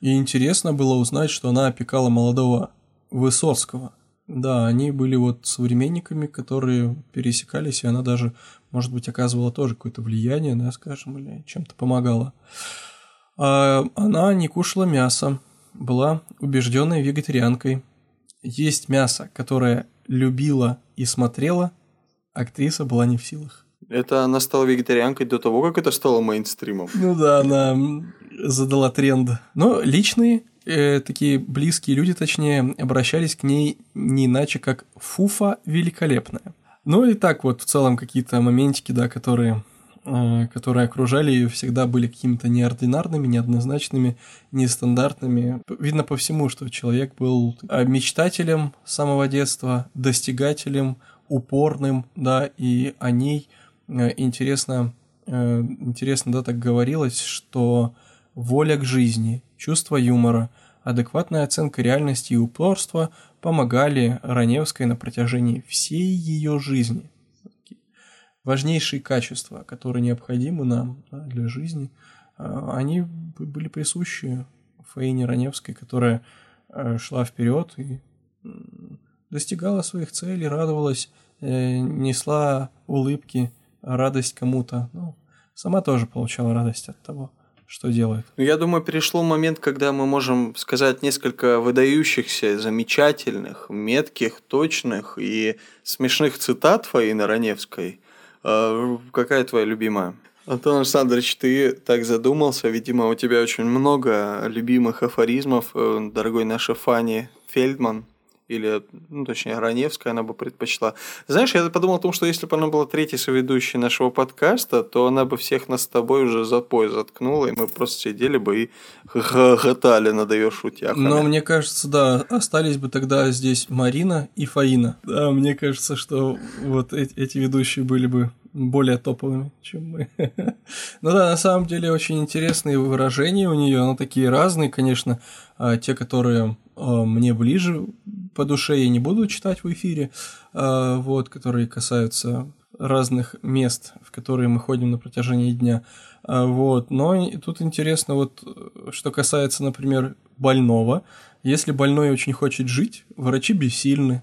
И интересно было узнать, что она опекала молодого Высоцкого. Да, они были вот современниками, которые пересекались, и она даже, может быть, оказывала тоже какое-то влияние, да, скажем, или чем-то помогала. А она не кушала мясо, была убежденной вегетарианкой. Есть мясо, которое любила и смотрела, актриса была не в силах. Это она стала вегетарианкой до того, как это стало мейнстримом. Ну да, она задала тренд. Но личные э, такие близкие люди, точнее, обращались к ней не иначе, как Фуфа великолепная. Ну и так вот в целом какие-то моментики, да, которые э, которые окружали ее, всегда были какими-то неординарными, неоднозначными, нестандартными. Видно по всему, что человек был э, мечтателем с самого детства, достигателем, упорным, да, и о ней э, интересно, интересно, да, так говорилось, что воля к жизни, чувство юмора, адекватная оценка реальности и упорство помогали Раневской на протяжении всей ее жизни. Важнейшие качества, которые необходимы нам да, для жизни, а, они были присущи Фаине Раневской, которая а, шла вперед и достигала своих целей, радовалась э, несла улыбки, радость кому-то. Ну, сама тоже получала радость от того, что делает. Ну, я думаю, перешло момент, когда мы можем сказать несколько выдающихся, замечательных, метких, точных и смешных цитат Фаины Раневской. А, какая твоя любимая? Антон Александрович, ты так задумался, видимо, у тебя очень много любимых афоризмов, э, дорогой наша Фанни Фельдман или, ну, точнее, Раневская она бы предпочла. Знаешь, я подумал о том, что если бы она была третьей соведущей нашего подкаста, то она бы всех нас с тобой уже за пояс заткнула, и мы просто сидели бы и хохотали над ее шутяхами. Но мне кажется, да, остались бы тогда здесь Марина и Фаина. Да, мне кажется, что вот эти, ведущие были бы более топовыми, чем мы. ну да, на самом деле очень интересные выражения у нее, но такие разные, конечно, те, которые а, мне ближе по душе, я не буду читать в эфире, а, вот, которые касаются разных мест, в которые мы ходим на протяжении дня. Вот. Но тут интересно, вот, что касается, например, больного. Если больной очень хочет жить, врачи бессильны,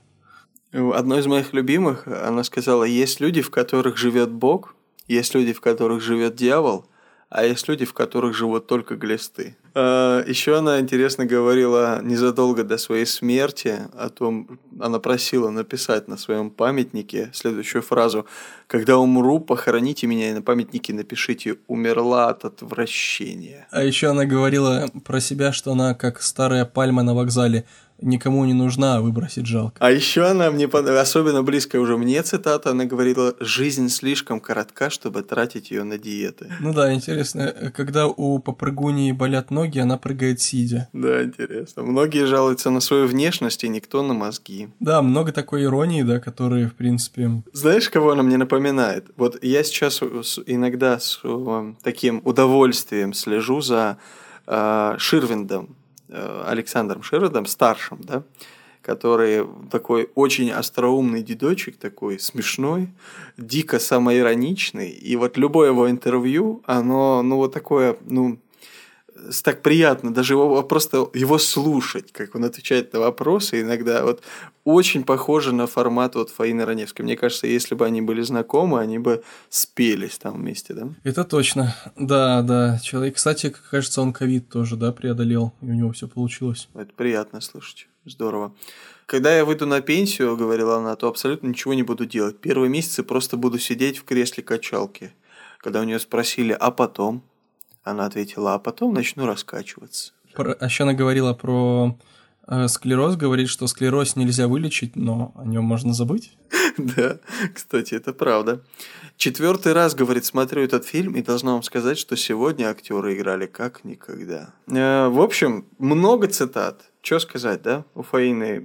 Одно из моих любимых, она сказала, есть люди, в которых живет Бог, есть люди, в которых живет дьявол, а есть люди, в которых живут только глисты. А, Еще она интересно говорила незадолго до своей смерти о том, она просила написать на своем памятнике следующую фразу «Когда умру, похороните меня и на памятнике напишите «Умерла от отвращения». А еще она говорила про себя, что она как старая пальма на вокзале – никому не нужна, а выбросить жалко. А еще она мне особенно близкая уже мне цитата, она говорила, жизнь слишком коротка, чтобы тратить ее на диеты. Ну да, интересно, когда у попрыгуньи болят ноги, она прыгает сидя. Да, интересно. Многие жалуются на свою внешность, и никто на мозги. Да, много такой иронии, да, которые, в принципе... Знаешь, кого она мне напоминает? Вот я сейчас иногда с э, таким удовольствием слежу за э, Ширвиндом Э, Александром Шеродом, старшим, да, который такой очень остроумный дедочек, такой смешной, дико самоироничный. И вот любое его интервью, оно, ну, вот такое, ну, так приятно даже его просто его слушать, как он отвечает на вопросы. Иногда вот очень похоже на формат вот Фаины Раневской. Мне кажется, если бы они были знакомы, они бы спелись там вместе, да? Это точно. Да, да. Человек, кстати, кажется, он ковид тоже, да, преодолел, и у него все получилось. Это приятно слышать. Здорово. Когда я выйду на пенсию, говорила она, то абсолютно ничего не буду делать. Первые месяцы просто буду сидеть в кресле качалки. Когда у нее спросили, а потом? Она ответила, а потом начну раскачиваться. Про, а еще она говорила про э, склероз, говорит, что склероз нельзя вылечить, но о нем можно забыть. Да, кстати, это правда. Четвертый раз, говорит, смотрю этот фильм и должна вам сказать, что сегодня актеры играли как никогда. Э, в общем, много цитат. Что сказать, да, у Фаины,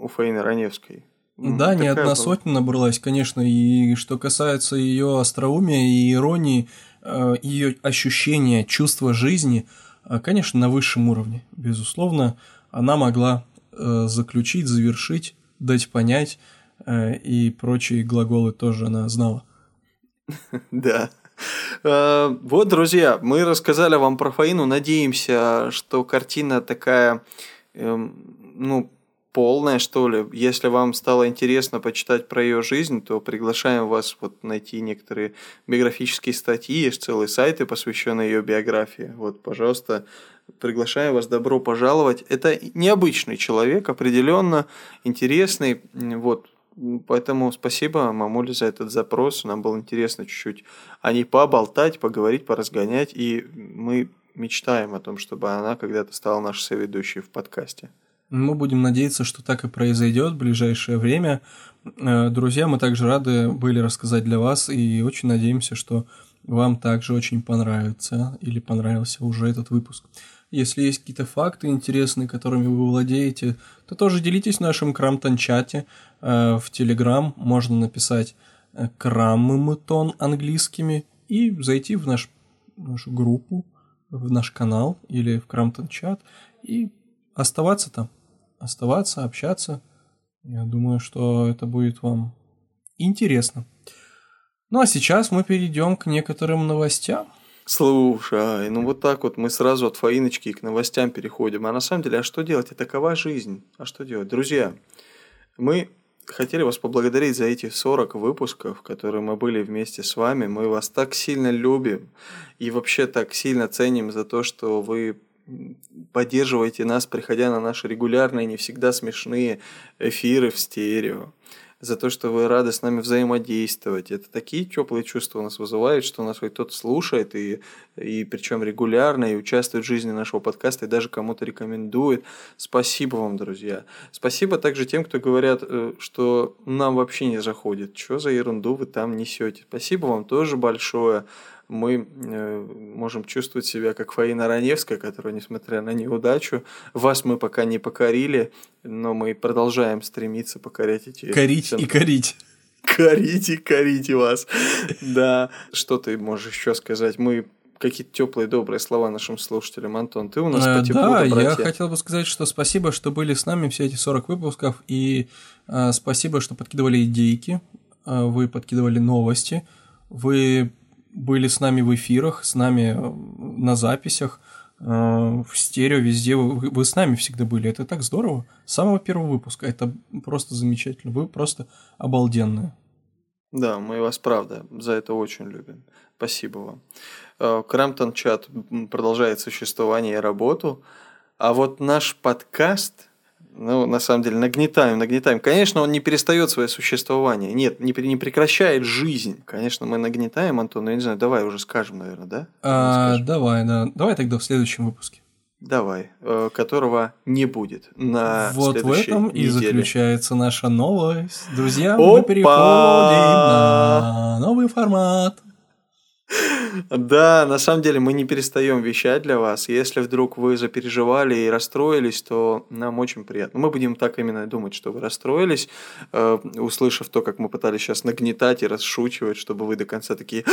у Фаины Раневской. Да, не одна сотня набралась, конечно, и что касается ее остроумия и иронии, Э, ее ощущение, чувство жизни, э, конечно, на высшем уровне. Безусловно, она могла э, заключить, завершить, дать понять, и прочие глаголы тоже она знала. Да. Вот, друзья, мы рассказали вам про Фаину. Надеемся, что картина такая, эм, ну, полная, что ли. Если вам стало интересно почитать про ее жизнь, то приглашаем вас вот найти некоторые биографические статьи, есть целые сайты, посвященные ее биографии. Вот, пожалуйста, приглашаем вас, добро пожаловать. Это необычный человек, определенно интересный. Вот, Поэтому спасибо, мамуле, за этот запрос. Нам было интересно чуть-чуть о ней поболтать, поговорить, поразгонять. И мы мечтаем о том, чтобы она когда-то стала нашей соведущей в подкасте. Мы будем надеяться, что так и произойдет в ближайшее время. Э, друзья, мы также рады были рассказать для вас и очень надеемся, что вам также очень понравится или понравился уже этот выпуск. Если есть какие-то факты интересные, которыми вы владеете, то тоже делитесь в нашем Крамтон-чате э, в Телеграм. Можно написать э, Краммытон английскими и зайти в наш, нашу группу, в наш канал или в Крамтон-чат и оставаться там оставаться, общаться. Я думаю, что это будет вам интересно. Ну а сейчас мы перейдем к некоторым новостям. Слушай, ну вот так вот мы сразу от Фаиночки к новостям переходим. А на самом деле, а что делать? Это такова жизнь. А что делать? Друзья, мы хотели вас поблагодарить за эти 40 выпусков, которые мы были вместе с вами. Мы вас так сильно любим и вообще так сильно ценим за то, что вы поддерживаете нас, приходя на наши регулярные, не всегда смешные эфиры в стерео за то, что вы рады с нами взаимодействовать. Это такие теплые чувства у нас вызывают, что нас хоть кто-то слушает, и, и причем регулярно, и участвует в жизни нашего подкаста, и даже кому-то рекомендует. Спасибо вам, друзья. Спасибо также тем, кто говорят, э, что нам вообще не заходит. Что за ерунду вы там несете? Спасибо вам тоже большое мы э, можем чувствовать себя как Фаина Раневская, которая, несмотря на неудачу, вас мы пока не покорили, но мы продолжаем стремиться покорять эти... Корить и корить. И корить вас. Да. Что ты можешь еще сказать? Мы какие-то теплые, добрые слова нашим слушателям. Антон, ты у нас по теплу Да, я хотел бы сказать, что спасибо, что были с нами все эти 40 выпусков, и э, спасибо, что подкидывали идейки, э, вы подкидывали новости, вы были с нами в эфирах, с нами э, на записях, э, в стерео, везде. Вы, вы с нами всегда были. Это так здорово. С самого первого выпуска. Это просто замечательно. Вы просто обалденные. Да, мы вас, правда, за это очень любим. Спасибо вам. Э, Крамптон чат продолжает существование и работу. А вот наш подкаст ну, на самом деле, нагнетаем, нагнетаем. Конечно, он не перестает свое существование. Нет, не, не прекращает жизнь. Конечно, мы нагнетаем, Антон, ну, я не знаю, давай уже скажем, наверное, да? А, давай, да. Давай тогда в следующем выпуске. Давай, э, которого не будет на Вот в этом неделе. и заключается наша новость. Друзья, Опа! мы переходим на новый формат. Да, на самом деле мы не перестаем вещать для вас. Если вдруг вы запереживали и расстроились, то нам очень приятно. Мы будем так именно думать, что вы расстроились, э, услышав то, как мы пытались сейчас нагнетать и расшучивать, чтобы вы до конца такие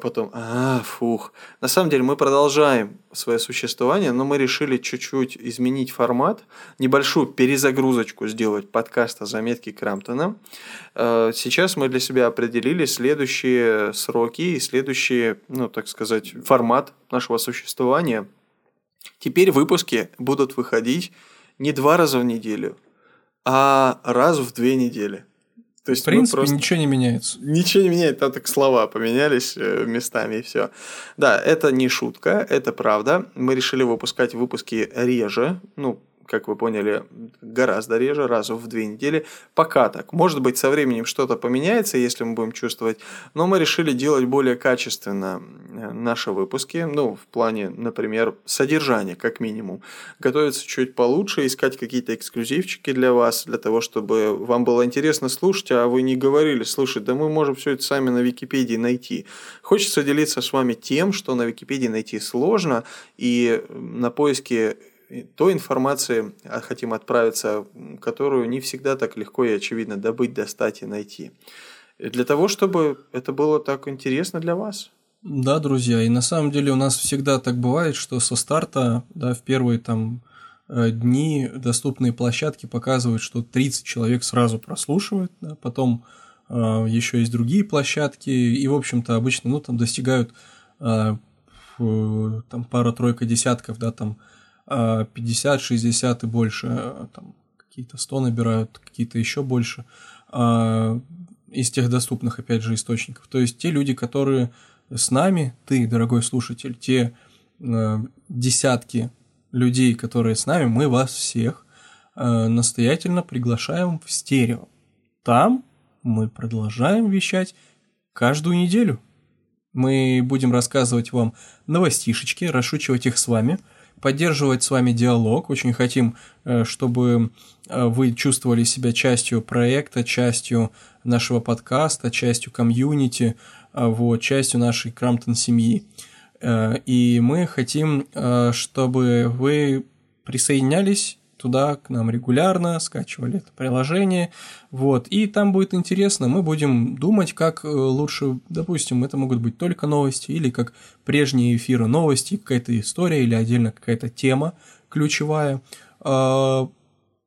потом, а, фух. На самом деле мы продолжаем свое существование, но мы решили чуть-чуть изменить формат, небольшую перезагрузочку сделать подкаста «Заметки Крамптона». Э, сейчас мы для себя определили следующие сроки и следующий, ну, так сказать, формат нашего существования. Теперь выпуски будут выходить не два раза в неделю, а раз в две недели. То есть, в принципе, просто... ничего не меняется. Ничего не меняется, там так слова поменялись э, местами и все. Да, это не шутка, это правда. Мы решили выпускать выпуски реже, ну, как вы поняли, гораздо реже, раза в две недели. Пока так. Может быть, со временем что-то поменяется, если мы будем чувствовать, но мы решили делать более качественно э, наши выпуски, ну, в плане, например, содержания, как минимум. Готовиться чуть получше, искать какие-то эксклюзивчики для вас, для того, чтобы вам было интересно слушать, а вы не говорили, слушай, да мы можем все это сами на Википедии найти. Хочется делиться с вами тем, что на Википедии найти сложно, и на поиске той информации а, хотим отправиться, которую не всегда так легко и очевидно добыть, достать и найти. Для того, чтобы это было так интересно для вас. Да, друзья, и на самом деле у нас всегда так бывает, что со старта, да, в первые там э, дни доступные площадки показывают, что 30 человек сразу прослушивают, да, потом э, еще есть другие площадки, и, в общем-то, обычно, ну, там достигают э, там пара-тройка десятков, да, там 50, 60 и больше, э, там какие-то 100 набирают, какие-то еще больше а, из тех доступных, опять же, источников. То есть те люди, которые с нами, ты, дорогой слушатель, те десятки людей, которые с нами, мы вас всех настоятельно приглашаем в стерео. Там мы продолжаем вещать каждую неделю. Мы будем рассказывать вам новостишечки, расшучивать их с вами – поддерживать с вами диалог. Очень хотим, э, чтобы э, вы чувствовали себя частью проекта, частью нашего подкаста, частью комьюнити, э, вот, частью нашей Крамптон семьи. И мы хотим, чтобы вы присоединялись туда к нам регулярно, скачивали это приложение, вот, и там будет интересно, мы будем думать, как э, лучше, допустим, это могут быть только новости, или как прежние эфиры новости, какая-то история, или отдельно какая-то тема ключевая, а,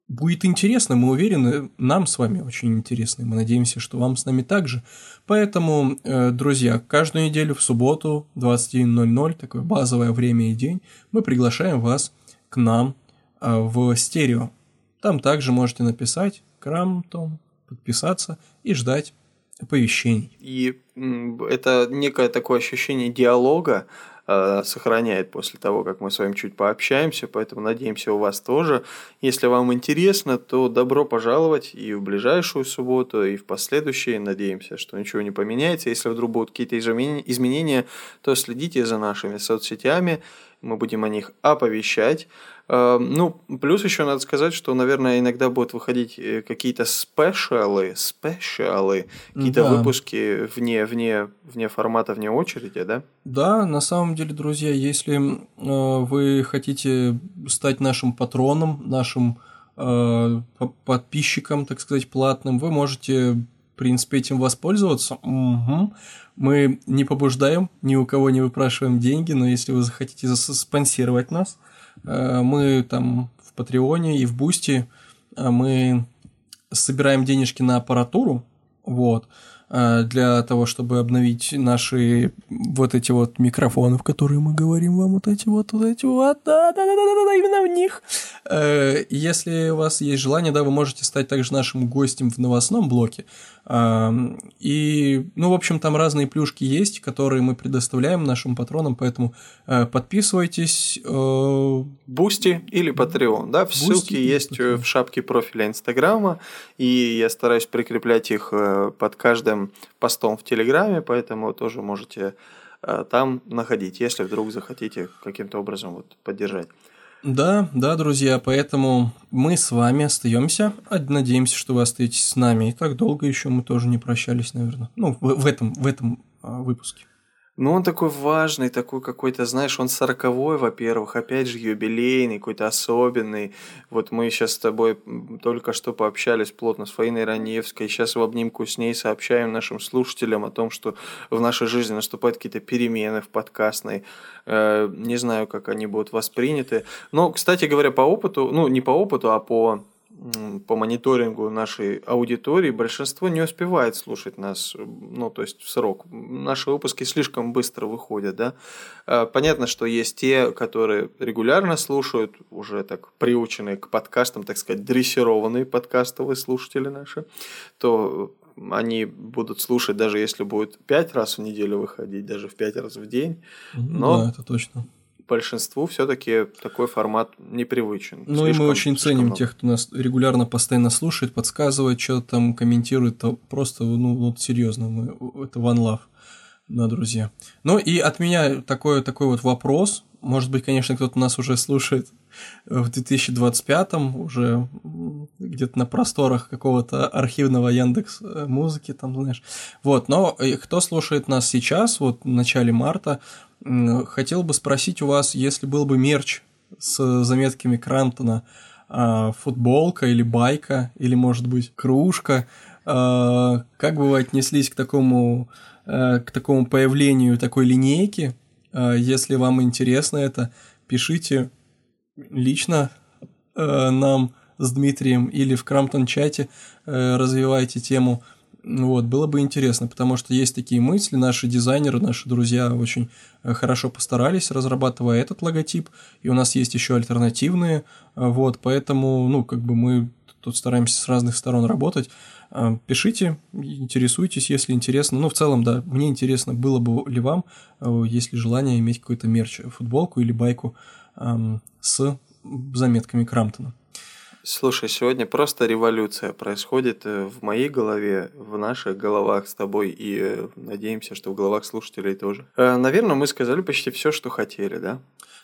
будет интересно, мы уверены, нам с вами очень интересно, и мы надеемся, что вам с нами также. Поэтому, э, друзья, каждую неделю в субботу 21.00, такое базовое время и день, мы приглашаем вас к нам в стерео. Там также можете написать, Крамтон, подписаться и ждать оповещений. И это некое такое ощущение диалога, Э, сохраняет после того, как мы с вами чуть пообщаемся, поэтому надеемся у вас тоже. Если вам интересно, то добро пожаловать и в ближайшую субботу, и в последующие. Надеемся, что ничего не поменяется. Если вдруг будут какие-то изменения, то следите за нашими соцсетями, мы будем о них оповещать. Эм, ну, плюс еще надо сказать, что, наверное, иногда будут выходить э, какие-то спешалы, спешалы, какие-то да. выпуски вне, вне, вне формата, вне очереди, да? Да, на самом деле, друзья, если э, вы хотите стать нашим патроном, нашим э, подписчиком, так сказать, платным, вы можете, в принципе, этим воспользоваться. Угу. Мы не побуждаем, ни у кого не выпрашиваем деньги, но если вы захотите спонсировать нас – мы там в Patreon е и в Boosty э, мы собираем денежки на аппаратуру, вот, э, для того, чтобы обновить наши вот эти вот микрофоны, в которые мы говорим вам вот эти вот, вот эти вот, да, да, да, да, да, да именно в них. Если у вас есть желание, да, вы можете стать также нашим гостем в новостном блоке. И, ну, в общем, там разные плюшки есть, которые мы предоставляем нашим патронам, поэтому э, подписывайтесь. Э, Boosty или Patreon, да, в ссылки есть Patreon. в шапке профиля Инстаграма, и я стараюсь прикреплять их э, под каждым постом в Телеграме, поэтому тоже можете там находить, если вдруг захотите каким-то образом вот поддержать. Да, да, друзья, поэтому мы с вами остаемся. Надеемся, что вы остаетесь с нами. И так долго еще мы тоже не прощались, наверное. Ну, в, в этом, в этом а, выпуске. Ну, он такой важный, такой какой-то, знаешь, он сороковой, во-первых, опять же, юбилейный, какой-то особенный. Вот мы сейчас с тобой только что пообщались плотно с Фаиной Раневской, сейчас в обнимку с ней сообщаем нашим слушателям о том, что в нашей жизни наступают какие-то перемены в подкастной. Э, не знаю, как они будут восприняты. Но, кстати говоря, по опыту, ну, не по опыту, а по по мониторингу нашей аудитории большинство не успевает слушать нас, ну, то есть в срок. Наши выпуски слишком быстро выходят, да. А, понятно, что есть те, которые регулярно слушают, уже так приученные к подкастам, так сказать, дрессированные подкастовые слушатели наши, то они будут слушать, даже если будет пять раз в неделю выходить, даже в пять раз в день. Но да, это точно большинству все-таки такой формат непривычен. Ну слишком, и мы очень ценим много. тех, кто нас регулярно, постоянно слушает, подсказывает, что-то там комментирует, то просто, ну вот серьезно, мы, это one love, да, друзья. Ну и от меня такой, такой вот вопрос, может быть, конечно, кто-то нас уже слушает в 2025-м, уже где-то на просторах какого-то архивного Яндекс э, музыки, там, знаешь. Вот, но э, кто слушает нас сейчас, вот в начале марта, Хотел бы спросить у вас, если был бы мерч с заметками Крантона, а, футболка или байка, или, может быть, кружка, а, как бы вы отнеслись к такому, а, к такому появлению такой линейки? Если вам интересно это, пишите лично нам с Дмитрием или в Крамтон-чате, развивайте тему вот, было бы интересно, потому что есть такие мысли, наши дизайнеры, наши друзья очень э, хорошо постарались, разрабатывая этот логотип, и у нас есть еще альтернативные, э, вот, поэтому, ну, как бы мы тут стараемся с разных сторон работать. Э, пишите, интересуйтесь, если интересно. Ну, в целом, да, мне интересно, было бы ли вам, если желание иметь какой-то мерч, футболку или байку эм, с заметками Крамптона. Слушай, сегодня просто революция происходит э, в моей голове, в наших головах с тобой, и э, надеемся, что в головах слушателей тоже. Э, наверное, мы сказали почти все, что хотели, да?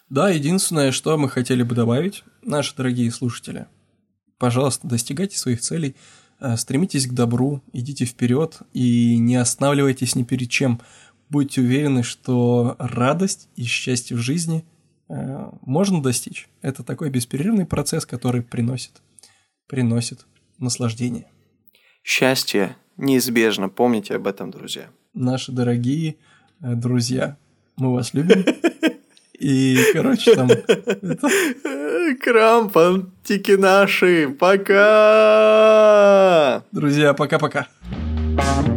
Да, единственное, что мы хотели бы добавить, наши дорогие слушатели, пожалуйста, достигайте своих целей, стремитесь к добру, идите вперед и не останавливайтесь ни перед чем. Будьте уверены, что радость и счастье в жизни – можно достичь. Это такой беспрерывный процесс, который приносит, приносит наслаждение. Счастье неизбежно. Помните об этом, друзья. Наши дорогие э, друзья, мы вас любим. И, короче, там... Крампантики наши, пока! Друзья, пока-пока. you